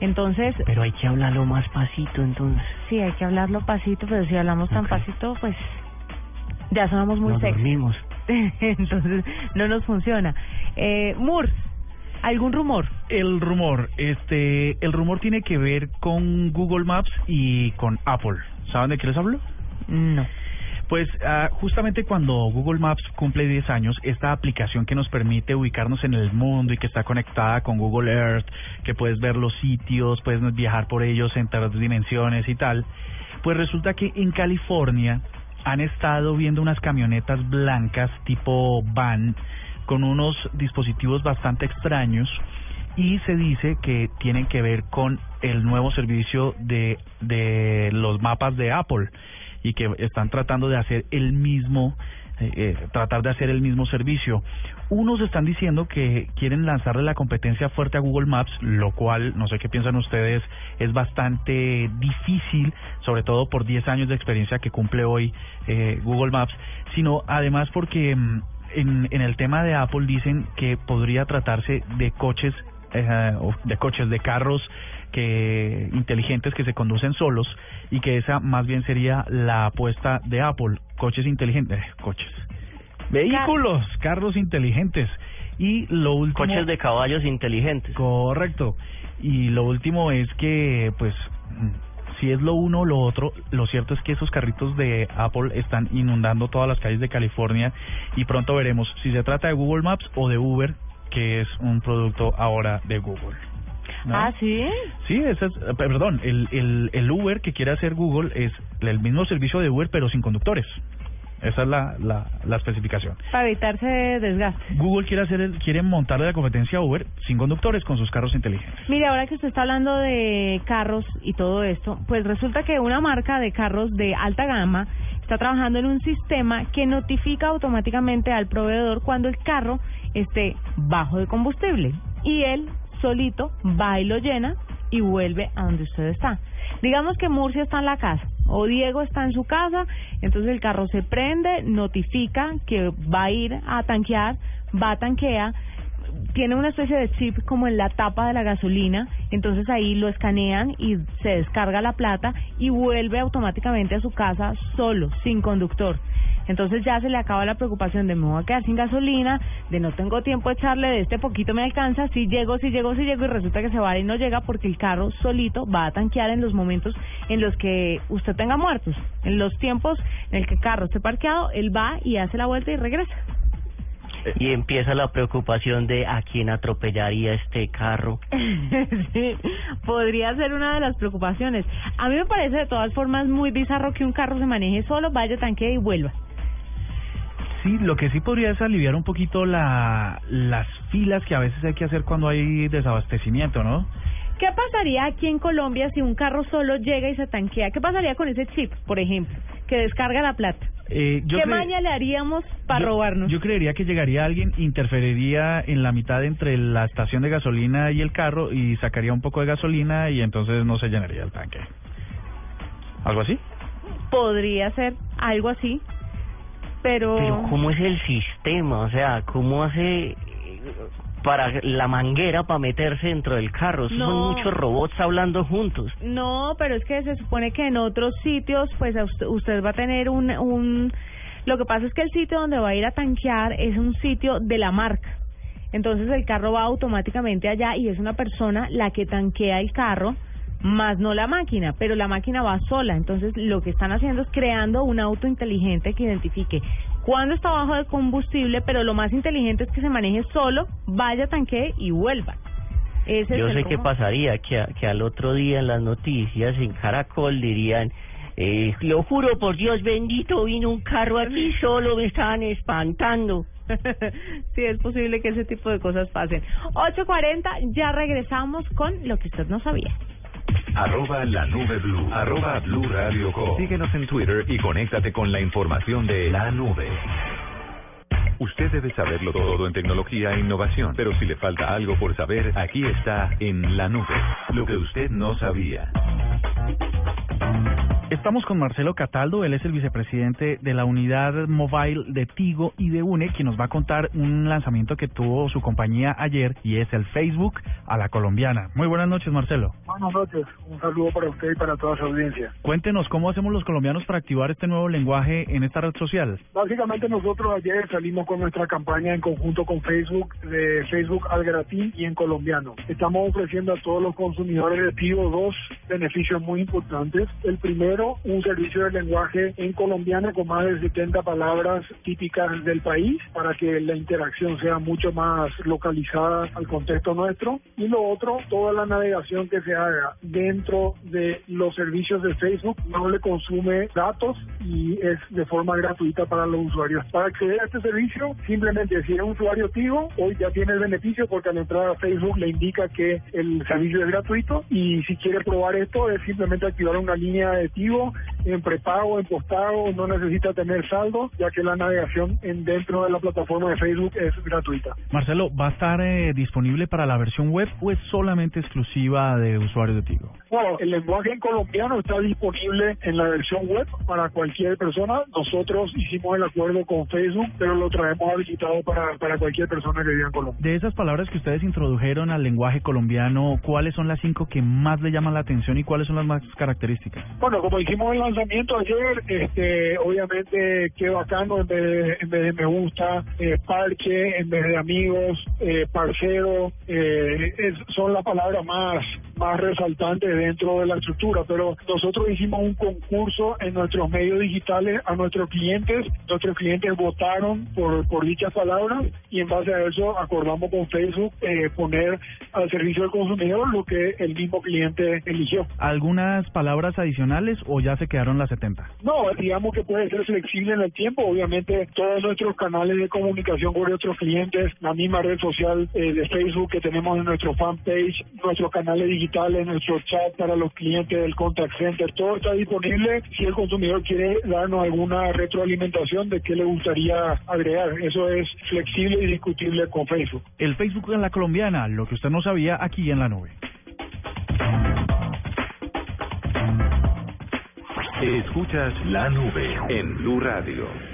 Entonces... Pero hay que hablarlo más pasito, entonces. Sí, hay que hablarlo pasito, pero si hablamos tan pasito, pues ya sonamos muy Nos sexy. dormimos. Entonces no nos funciona. Eh, Moore, ¿algún rumor? El rumor, este, el rumor tiene que ver con Google Maps y con Apple. ¿Saben de qué les hablo? No. Pues ah, justamente cuando Google Maps cumple 10 años, esta aplicación que nos permite ubicarnos en el mundo y que está conectada con Google Earth, que puedes ver los sitios, puedes viajar por ellos en tres dimensiones y tal, pues resulta que en California han estado viendo unas camionetas blancas tipo van con unos dispositivos bastante extraños y se dice que tienen que ver con el nuevo servicio de, de los mapas de Apple y que están tratando de hacer el mismo eh, eh, tratar de hacer el mismo servicio. Unos están diciendo que quieren lanzarle la competencia fuerte a Google Maps, lo cual, no sé qué piensan ustedes, es bastante difícil, sobre todo por 10 años de experiencia que cumple hoy eh, Google Maps, sino además porque mm, en, en el tema de Apple dicen que podría tratarse de coches, eh, de coches, de carros que inteligentes que se conducen solos y que esa más bien sería la apuesta de Apple, coches inteligentes, eh, coches, vehículos, carros inteligentes y lo último Coches de caballos inteligentes. Correcto. Y lo último es que pues si es lo uno o lo otro, lo cierto es que esos carritos de Apple están inundando todas las calles de California y pronto veremos si se trata de Google Maps o de Uber, que es un producto ahora de Google. ¿no? Ah, sí. Sí, ese es, perdón, el, el, el Uber que quiere hacer Google es el mismo servicio de Uber pero sin conductores. Esa es la, la, la especificación. Para evitarse desgaste. Google quiere hacer el, quiere montarle la competencia a Uber sin conductores con sus carros inteligentes. Mire, ahora que usted está hablando de carros y todo esto, pues resulta que una marca de carros de alta gama está trabajando en un sistema que notifica automáticamente al proveedor cuando el carro esté bajo de combustible y él solito va y lo llena y vuelve a donde usted está. Digamos que Murcia está en la casa o Diego está en su casa, entonces el carro se prende, notifica que va a ir a tanquear, va tanquea, tiene una especie de chip como en la tapa de la gasolina, entonces ahí lo escanean y se descarga la plata y vuelve automáticamente a su casa solo, sin conductor. Entonces ya se le acaba la preocupación de me voy a quedar sin gasolina, de no tengo tiempo de echarle, de este poquito me alcanza, si llego, si llego, si llego y resulta que se va y no llega porque el carro solito va a tanquear en los momentos en los que usted tenga muertos. En los tiempos en el que el carro esté parqueado, él va y hace la vuelta y regresa. Y empieza la preocupación de a quién atropellaría este carro. sí, podría ser una de las preocupaciones. A mí me parece de todas formas muy bizarro que un carro se maneje solo, vaya, tanquee y vuelva. Sí, lo que sí podría es aliviar un poquito la, las filas que a veces hay que hacer cuando hay desabastecimiento, ¿no? ¿Qué pasaría aquí en Colombia si un carro solo llega y se tanquea? ¿Qué pasaría con ese chip, por ejemplo, que descarga la plata? Eh, yo ¿Qué maña le haríamos para yo- robarnos? Yo creería que llegaría alguien, interferiría en la mitad entre la estación de gasolina y el carro y sacaría un poco de gasolina y entonces no se llenaría el tanque. ¿Algo así? Podría ser algo así, pero... Pero ¿cómo es el sistema? O sea, ¿cómo hace para la manguera para meterse dentro del carro. No. Son muchos robots hablando juntos. No, pero es que se supone que en otros sitios, pues usted va a tener un, un... Lo que pasa es que el sitio donde va a ir a tanquear es un sitio de la marca. Entonces el carro va automáticamente allá y es una persona la que tanquea el carro, más no la máquina, pero la máquina va sola. Entonces lo que están haciendo es creando un auto inteligente que identifique cuándo está bajo de combustible, pero lo más inteligente es que se maneje solo, vaya, tanquee y vuelva. Ese Yo sé qué pasaría, que, a- que al otro día en las noticias, en Caracol, dirían, eh, lo juro por Dios bendito, vino un carro aquí solo, me estaban espantando. sí, es posible que ese tipo de cosas pasen. 8.40, ya regresamos con lo que usted no sabía. Arroba la nube blue. Arroba blue radio com. Síguenos en Twitter y conéctate con la información de la nube. Usted debe saberlo todo en tecnología e innovación, pero si le falta algo por saber, aquí está en la nube. Lo que usted no sabía. Estamos con Marcelo Cataldo, él es el vicepresidente de la unidad mobile de Tigo y de UNE, quien nos va a contar un lanzamiento que tuvo su compañía ayer y es el Facebook a la colombiana. Muy buenas noches, Marcelo. Buenas noches, un saludo para usted y para toda su audiencia. Cuéntenos cómo hacemos los colombianos para activar este nuevo lenguaje en esta red social. Básicamente nosotros ayer salimos con nuestra campaña en conjunto con Facebook, de Facebook al gratín y en colombiano. Estamos ofreciendo a todos los consumidores de Tigo dos beneficios muy importantes. El primero, un servicio de lenguaje en colombiano con más de 70 palabras típicas del país para que la interacción sea mucho más localizada al contexto nuestro. Y lo otro, toda la navegación que se haga dentro de los servicios de Facebook no le consume datos y es de forma gratuita para los usuarios. Para acceder a este servicio, simplemente si eres usuario Tigo, hoy ya tiene el beneficio porque al entrar a Facebook le indica que el servicio es gratuito y si quiere probar esto es simplemente activar una línea de En prepago, en postpago, no necesita tener saldo, ya que la navegación en dentro de la plataforma de Facebook es gratuita. Marcelo, ¿va a estar eh, disponible para la versión web o es solamente exclusiva de usuarios de Tigo? Bueno, el lenguaje en colombiano está disponible en la versión web para cualquier persona. Nosotros hicimos el acuerdo con Facebook, pero lo traemos habilitado para, para cualquier persona que viva en Colombia. De esas palabras que ustedes introdujeron al lenguaje colombiano, ¿cuáles son las cinco que más le llaman la atención y cuáles son las más características? Bueno, como hicimos el lanzamiento ayer, este, obviamente qué bacano en vez de, en vez de me gusta, eh, parche, en vez de amigos, eh, parcero, eh, son las palabras más más resaltantes dentro de la estructura, pero nosotros hicimos un concurso en nuestros medios digitales a nuestros clientes, nuestros clientes votaron por, por dichas palabras y en base a eso acordamos con Facebook eh, poner al servicio del consumidor lo que el mismo cliente eligió. ¿Algunas palabras adicionales o ya se quedaron las 70? No, digamos que puede ser flexible en el tiempo. Obviamente, todos nuestros canales de comunicación con nuestros clientes, la misma red social eh, de Facebook que tenemos en nuestro fanpage, nuestros canales digitales, nuestro chat para los clientes del contact center, todo está disponible si el consumidor quiere darnos alguna retroalimentación de qué le gustaría agregar. Eso es flexible y discutible con Facebook. El Facebook en la colombiana, lo que usted no sabía aquí en la nube. Escuchas la nube en Blue Radio.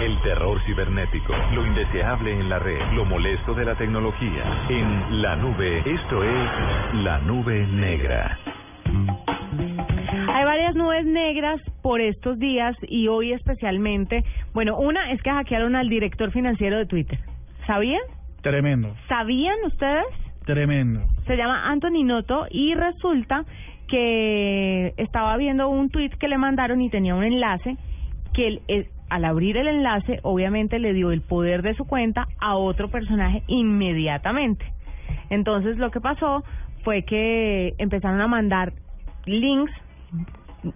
El terror cibernético, lo indeseable en la red, lo molesto de la tecnología. En la nube, esto es la nube negra. Hay varias nubes negras por estos días y hoy especialmente. Bueno, una es que hackearon al director financiero de Twitter. ¿Sabían? Tremendo, ¿Sabían ustedes? tremendo. Se llama Anthony Noto y resulta que estaba viendo un tweet que le mandaron y tenía un enlace que él, él, al abrir el enlace obviamente le dio el poder de su cuenta a otro personaje inmediatamente. Entonces lo que pasó fue que empezaron a mandar links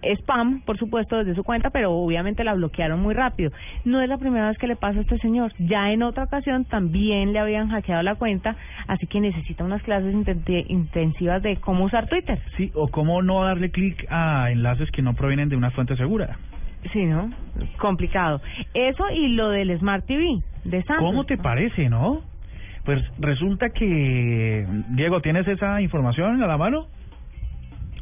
spam, por supuesto, desde su cuenta, pero obviamente la bloquearon muy rápido. No es la primera vez que le pasa a este señor. Ya en otra ocasión también le habían hackeado la cuenta, así que necesita unas clases inten- intensivas de cómo usar Twitter. Sí, o cómo no darle clic a enlaces que no provienen de una fuente segura. Sí, ¿no? Complicado. Eso y lo del Smart TV de Samsung. ¿Cómo te parece, no? Pues resulta que... Diego, ¿tienes esa información a la mano?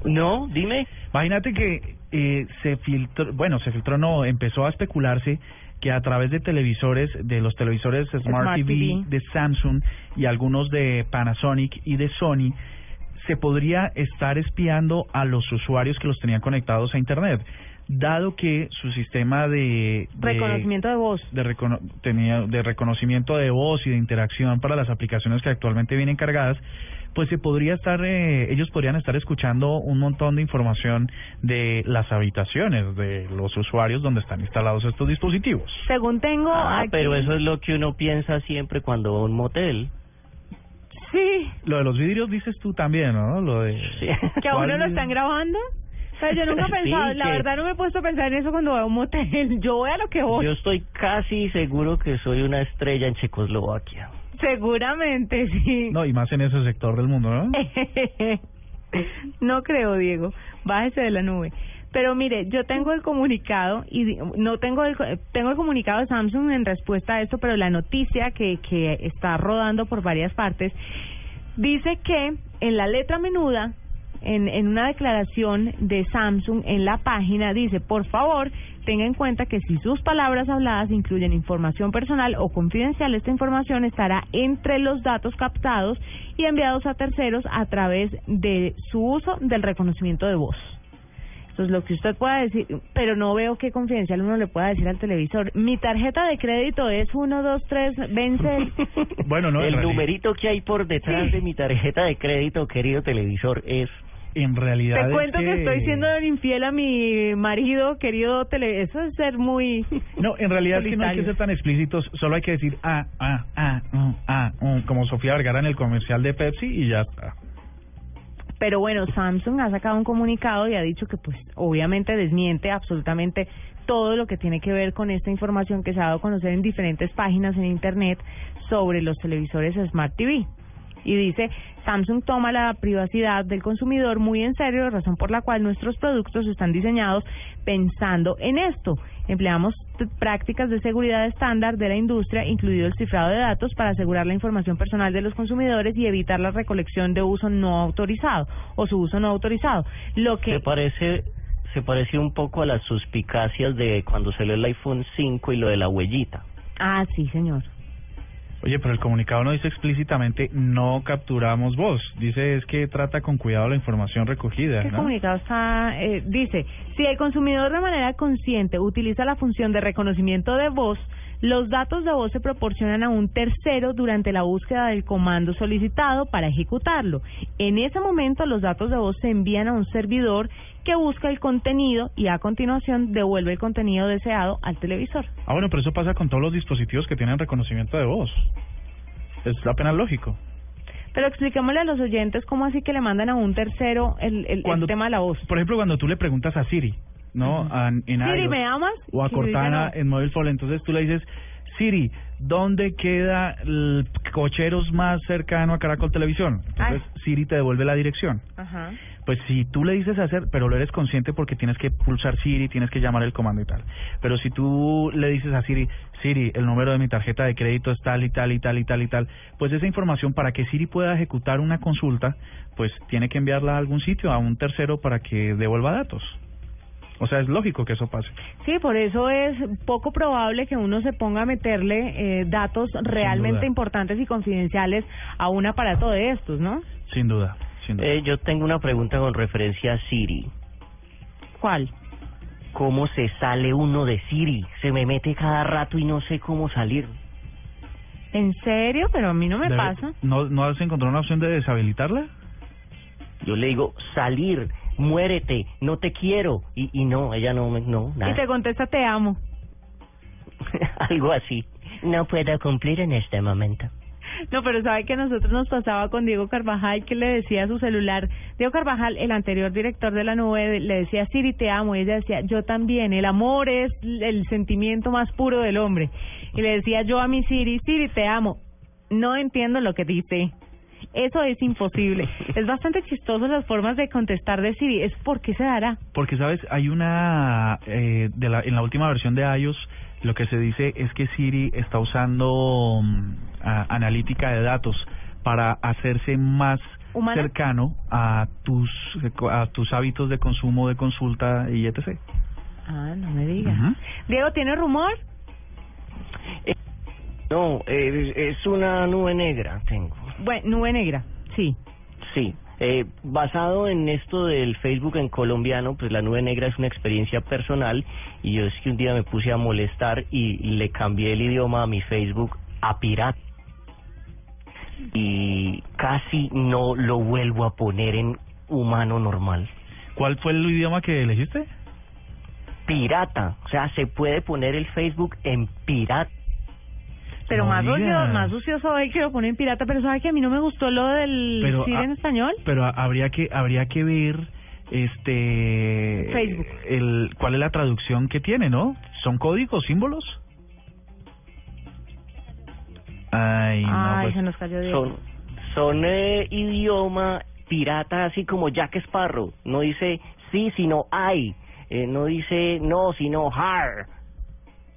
No, dime. Imagínate que eh, se filtró, bueno, se filtró no, empezó a especularse que a través de televisores, de los televisores Smart, Smart TV, TV. de Samsung y algunos de Panasonic y de Sony, se podría estar espiando a los usuarios que los tenían conectados a Internet, dado que su sistema de, de Reconocimiento de voz. de, recono- tenía, de reconocimiento de voz y de interacción para las aplicaciones que actualmente vienen cargadas, pues se podría estar, eh, ellos podrían estar escuchando un montón de información de las habitaciones de los usuarios donde están instalados estos dispositivos. Según tengo Ah, aquí- pero eso es lo que uno piensa siempre cuando va a un motel. Sí, Lo de los vidrios dices tú también, ¿no? Lo de que a uno lo están grabando. Pero yo nunca he Sí, pensado, la que- verdad no me he puesto a pensar en eso cuando voy a un motel. Yo voy a lo que voy. Yo estoy casi seguro que soy una estrella en Checoslovaquia. Seguramente, sí. No, y más en ese sector del mundo, ¿no? no creo, Diego. Bájese de la nube. Pero mire, yo tengo el comunicado y no tengo el tengo el comunicado de Samsung en respuesta a esto, pero la noticia que que está rodando por varias partes dice que en la letra menuda en, en una declaración de Samsung en la página dice, por favor, tenga en cuenta que si sus palabras habladas incluyen información personal o confidencial, esta información estará entre los datos captados y enviados a terceros a través de su uso del reconocimiento de voz. Entonces, lo que usted pueda decir, pero no veo qué confidencial uno le pueda decir al televisor. Mi tarjeta de crédito es 1, 2, 3, vence el... Bueno, no, el realidad- numerito que hay por detrás de mi tarjeta de crédito, querido televisor, es... En realidad Te cuento que... estoy siendo infiel a mi marido, querido tele... Eso es ser muy... No, en realidad es que no hay que ser tan explícitos, solo hay que decir ah, ah, ah, mm, ah, mm, como Sofía Vergara en el comercial de Pepsi y ya está. Pero bueno, Samsung ha sacado un comunicado y ha dicho que pues obviamente desmiente absolutamente todo lo que tiene que ver con esta información que se ha dado a conocer en diferentes páginas en Internet sobre los televisores Smart TV. Y dice, Samsung toma la privacidad del consumidor muy en serio, razón por la cual nuestros productos están diseñados pensando en esto. Empleamos prácticas de seguridad estándar de la industria, incluido el cifrado de datos, para asegurar la información personal de los consumidores y evitar la recolección de uso no autorizado o su uso no autorizado. Lo que Se parece se parece un poco a las suspicacias de cuando salió el iPhone 5 y lo de la huellita. Ah, sí, señor. Oye, pero el comunicado no dice explícitamente no capturamos voz, dice es que trata con cuidado la información recogida, El ¿no? comunicado está, eh, dice, si el consumidor de manera consciente utiliza la función de reconocimiento de voz, los datos de voz se proporcionan a un tercero durante la búsqueda del comando solicitado para ejecutarlo. En ese momento los datos de voz se envían a un servidor que busca el contenido y a continuación devuelve el contenido deseado al televisor. Ah, bueno, pero eso pasa con todos los dispositivos que tienen reconocimiento de voz. Es apenas lógico. Pero expliquémosle a los oyentes cómo así que le mandan a un tercero el, el, el Cuando- tema de la voz. Por ejemplo, cuando tú le preguntas a Siri, ¿no? A- en Siri, iOS, ¿me amas? O a Cortana no. en Mobile Phone, entonces tú le dices, Siri, ¿dónde queda el cocheros más cercano a Caracol Televisión? Entonces Siri te devuelve la dirección. Ajá. Pues si tú le dices hacer, pero lo eres consciente porque tienes que pulsar Siri, tienes que llamar el comando y tal. Pero si tú le dices a Siri, Siri, el número de mi tarjeta de crédito es tal y tal y tal y tal y tal, pues esa información para que Siri pueda ejecutar una consulta, pues tiene que enviarla a algún sitio, a un tercero para que devuelva datos. O sea, es lógico que eso pase. Sí, por eso es poco probable que uno se ponga a meterle eh, datos realmente importantes y confidenciales a un aparato de estos, ¿no? Sin duda. Eh, yo tengo una pregunta con referencia a Siri. ¿Cuál? ¿Cómo se sale uno de Siri? Se me mete cada rato y no sé cómo salir. ¿En serio? Pero a mí no me Debe- pasa. ¿No, ¿No has encontrado una opción de deshabilitarla? Yo le digo, salir, muérete, no te quiero. Y, y no, ella no, me- no, Y nada. te contesta te amo. Algo así. No puedo cumplir en este momento. No, pero sabe que a nosotros nos pasaba con Diego Carvajal que le decía a su celular, Diego Carvajal, el anterior director de la nube, le decía Siri te amo y ella decía yo también, el amor es el sentimiento más puro del hombre. Y le decía yo a mi Siri, Siri te amo. No entiendo lo que dice. Eso es imposible. Es bastante chistoso las formas de contestar de Siri. ¿Es por qué se dará? Porque, ¿sabes? Hay una... Eh, de la, en la última versión de iOS, lo que se dice es que Siri está usando mm, a- analítica de datos para hacerse más ¿Humana? cercano a tus a tus hábitos de consumo, de consulta y etc. Ah, no me digas. Diego, ¿tiene rumor? No, es, es una nube negra, tengo. Bueno, nube negra, sí. Sí, eh, basado en esto del Facebook en colombiano, pues la nube negra es una experiencia personal y yo es que un día me puse a molestar y le cambié el idioma a mi Facebook a pirata y casi no lo vuelvo a poner en humano normal. ¿Cuál fue el idioma que elegiste? Pirata, o sea, se puede poner el Facebook en pirata. Pero No más sucio, digas. más sucio soy que lo pone en pirata, pero ¿sabe que a mí no me gustó lo del Pero, CIR en español? Pero habría que habría que ver este Facebook. el cuál es la traducción que tiene, ¿no? ¿Son códigos, símbolos? Ay, no, Ay, pues, se nos cayó. Son, son eh, idioma pirata así como Jack Sparrow. No dice sí, sino I. Eh, no dice no, sino har.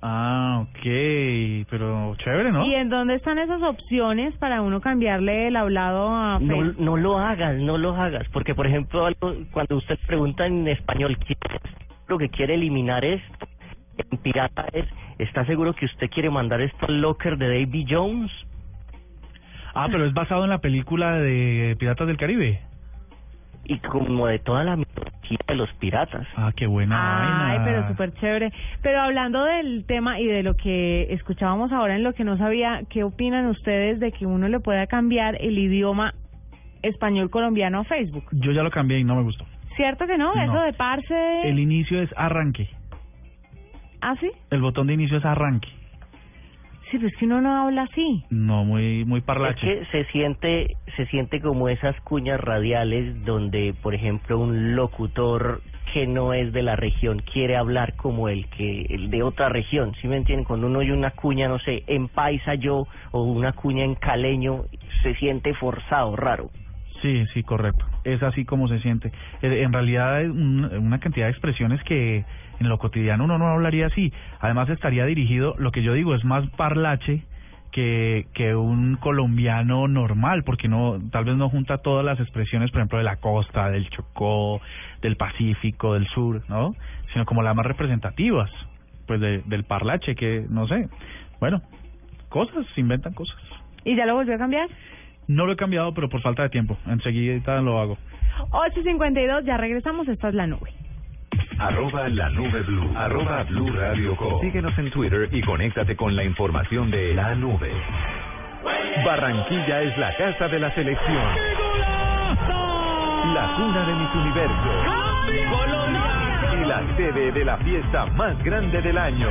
Ah, ok, pero chévere, ¿no? ¿Y en dónde están esas opciones para uno cambiarle el hablado a No, Facebook? no lo hagas, no lo hagas, porque por ejemplo algo- cuando usted pregunta en español ¿qué es lo que quiere eliminar esto, en pirata es, ¿está seguro que usted quiere mandar esto al locker de Davy Jones? Ah, pero es basado en la película de Piratas del Caribe. Y como de toda la mitología de los piratas. Ah, qué buena Ay, vaina. pero súper chévere. Pero hablando del tema y de lo que escuchábamos ahora en lo que no sabía, ¿qué opinan ustedes de que uno le pueda cambiar el idioma español colombiano a Facebook? Yo ya lo cambié y no me gustó. ¿Cierto que no? No. Eso de parce... El inicio es arranque. ¿Ah, sí? El botón de inicio es arranque. Sí, pero es que uno no habla así. No, muy muy Es parlache. que se siente, se siente como esas cuñas radiales donde, por ejemplo, un locutor que no es de la región quiere hablar como el que el de otra región, ¿sí me entienden? Cuando uno oye una cuña, no sé, en paisa yo o una cuña en caleño, se siente forzado, raro. Sí, sí, correcto. Es así como se siente. Eh, En realidad hay un- una cantidad de expresiones que en lo cotidiano uno no hablaría así. Además estaría dirigido, lo que yo digo, es más parlache que, que un colombiano normal, porque no tal vez no junta todas las expresiones, por ejemplo, de la costa, del Chocó, del Pacífico, del sur, ¿no? Sino como las más representativas, pues de- del parlache, que no sé. Bueno, cosas, se inventan cosas. ¿Y ya lo volvió a cambiar? No lo he cambiado, pero por falta de tiempo. Enseguida lo hago. 8.52, ya regresamos, esta es la nube. Arroba la nube blue. Arroba blue radio com. Síguenos en Twitter y conéctate con la información de la nube. Barranquilla es la casa de la selección. La cuna de mis universos. Y la sede de la fiesta más grande del año.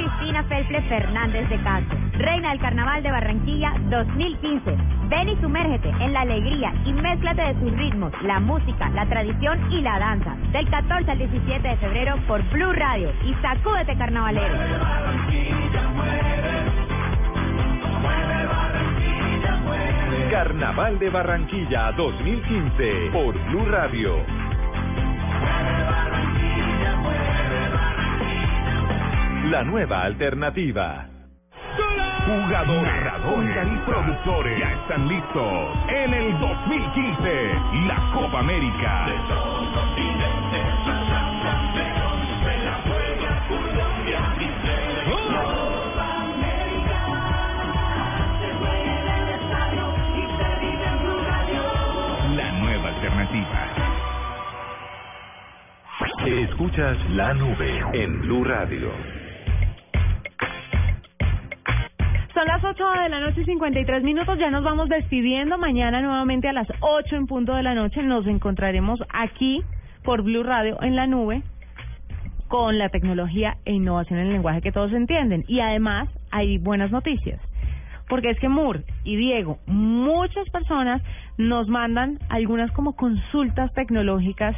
Cristina Felple Fernández de Castro, reina del Carnaval de Barranquilla 2015. Ven y sumérgete en la alegría y mézclate de tus ritmos, la música, la tradición y la danza. Del 14 al 17 de febrero por Blue Radio y sacúdete carnavalero. Carnaval de Barranquilla 2015 por Blue Radio. La nueva alternativa. Jugadores, narradores y productores ya están listos en el 2015 la Copa América. La nueva alternativa. Escuchas la nube en Blue Radio. Son las 8 de la noche y 53 minutos, ya nos vamos despidiendo. Mañana nuevamente a las 8 en punto de la noche nos encontraremos aquí por Blue Radio en la nube con la tecnología e innovación en el lenguaje que todos entienden. Y además hay buenas noticias. Porque es que Moore y Diego, muchas personas nos mandan algunas como consultas tecnológicas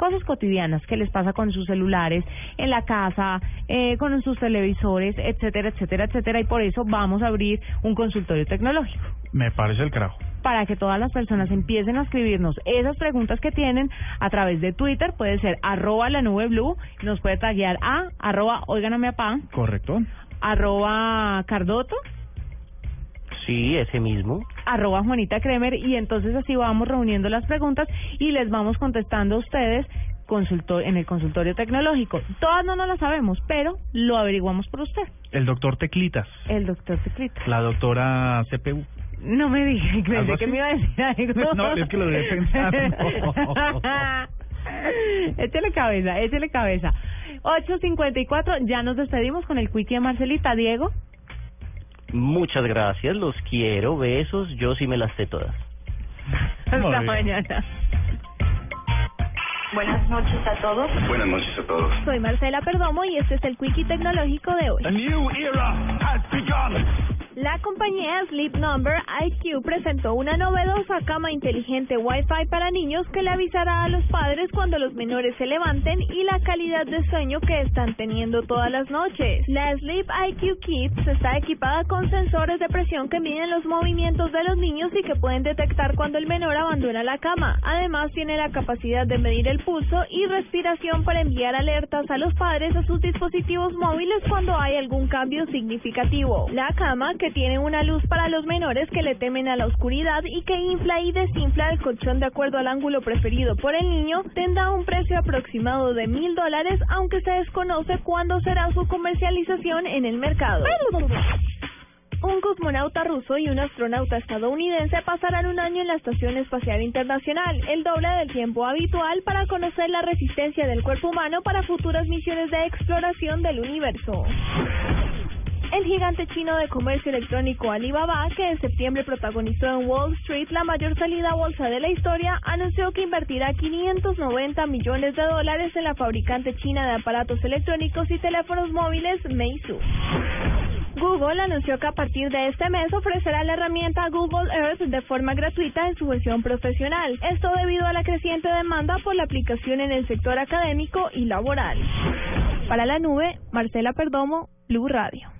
cosas cotidianas que les pasa con sus celulares, en la casa, eh, con sus televisores, etcétera, etcétera, etcétera. Y por eso vamos a abrir un consultorio tecnológico Me parece el carajo. para que todas las personas empiecen a escribirnos esas preguntas que tienen a través de Twitter. Puede ser arroba la nube blue, nos puede taguear a arroba oiganame a Correcto. arroba Cardoto, Sí, ese mismo. arroba Juanita Kremer y entonces así vamos reuniendo las preguntas y les vamos contestando a ustedes consultor en el consultorio tecnológico. Todas no nos las sabemos, pero lo averiguamos por usted. El doctor Teclitas, El doctor Teclita. la doctora CPU. No me dije, ¿Algo pensé que me iba a decir algo. No, es que lo debe pensar. échale cabeza, échale cabeza. 8.54, ya nos despedimos con el quickie de Marcelita. Diego. Muchas gracias, los quiero, besos, yo sí me las sé todas. Hasta mañana. Buenas noches a todos. Buenas noches a todos. Soy Marcela Perdomo y este es el Quickie Tecnológico de hoy. La compañía Sleep Number IQ presentó una novedosa cama inteligente Wi-Fi para niños que le avisará a los padres cuando los menores se levanten y la calidad de sueño que están teniendo todas las noches. La Sleep IQ Kids está equipada con sensores de presión que miden los movimientos de los niños y que pueden detectar cuando el menor abandona la cama. Además, tiene la capacidad de medir el pulso y respiración para enviar alertas a los padres a sus dispositivos móviles cuando hay algún cambio significativo. La cama, que tiene una luz para los menores que le temen a la oscuridad y que infla y desinfla el colchón de acuerdo al ángulo preferido por el niño, tendrá un precio aproximado de mil dólares, aunque se desconoce cuándo será su comercialización en el mercado. Un cosmonauta ruso y un astronauta estadounidense pasarán un año en la Estación Espacial Internacional, el doble del tiempo habitual para conocer la resistencia del cuerpo humano para futuras misiones de exploración del universo. El gigante chino de comercio electrónico Alibaba, que en septiembre protagonizó en Wall Street la mayor salida a bolsa de la historia, anunció que invertirá 590 millones de dólares en la fabricante china de aparatos electrónicos y teléfonos móviles Meizu. Google anunció que a partir de este mes ofrecerá la herramienta Google Earth de forma gratuita en su versión profesional. Esto debido a la creciente demanda por la aplicación en el sector académico y laboral. Para la nube, Marcela Perdomo, Blue Radio.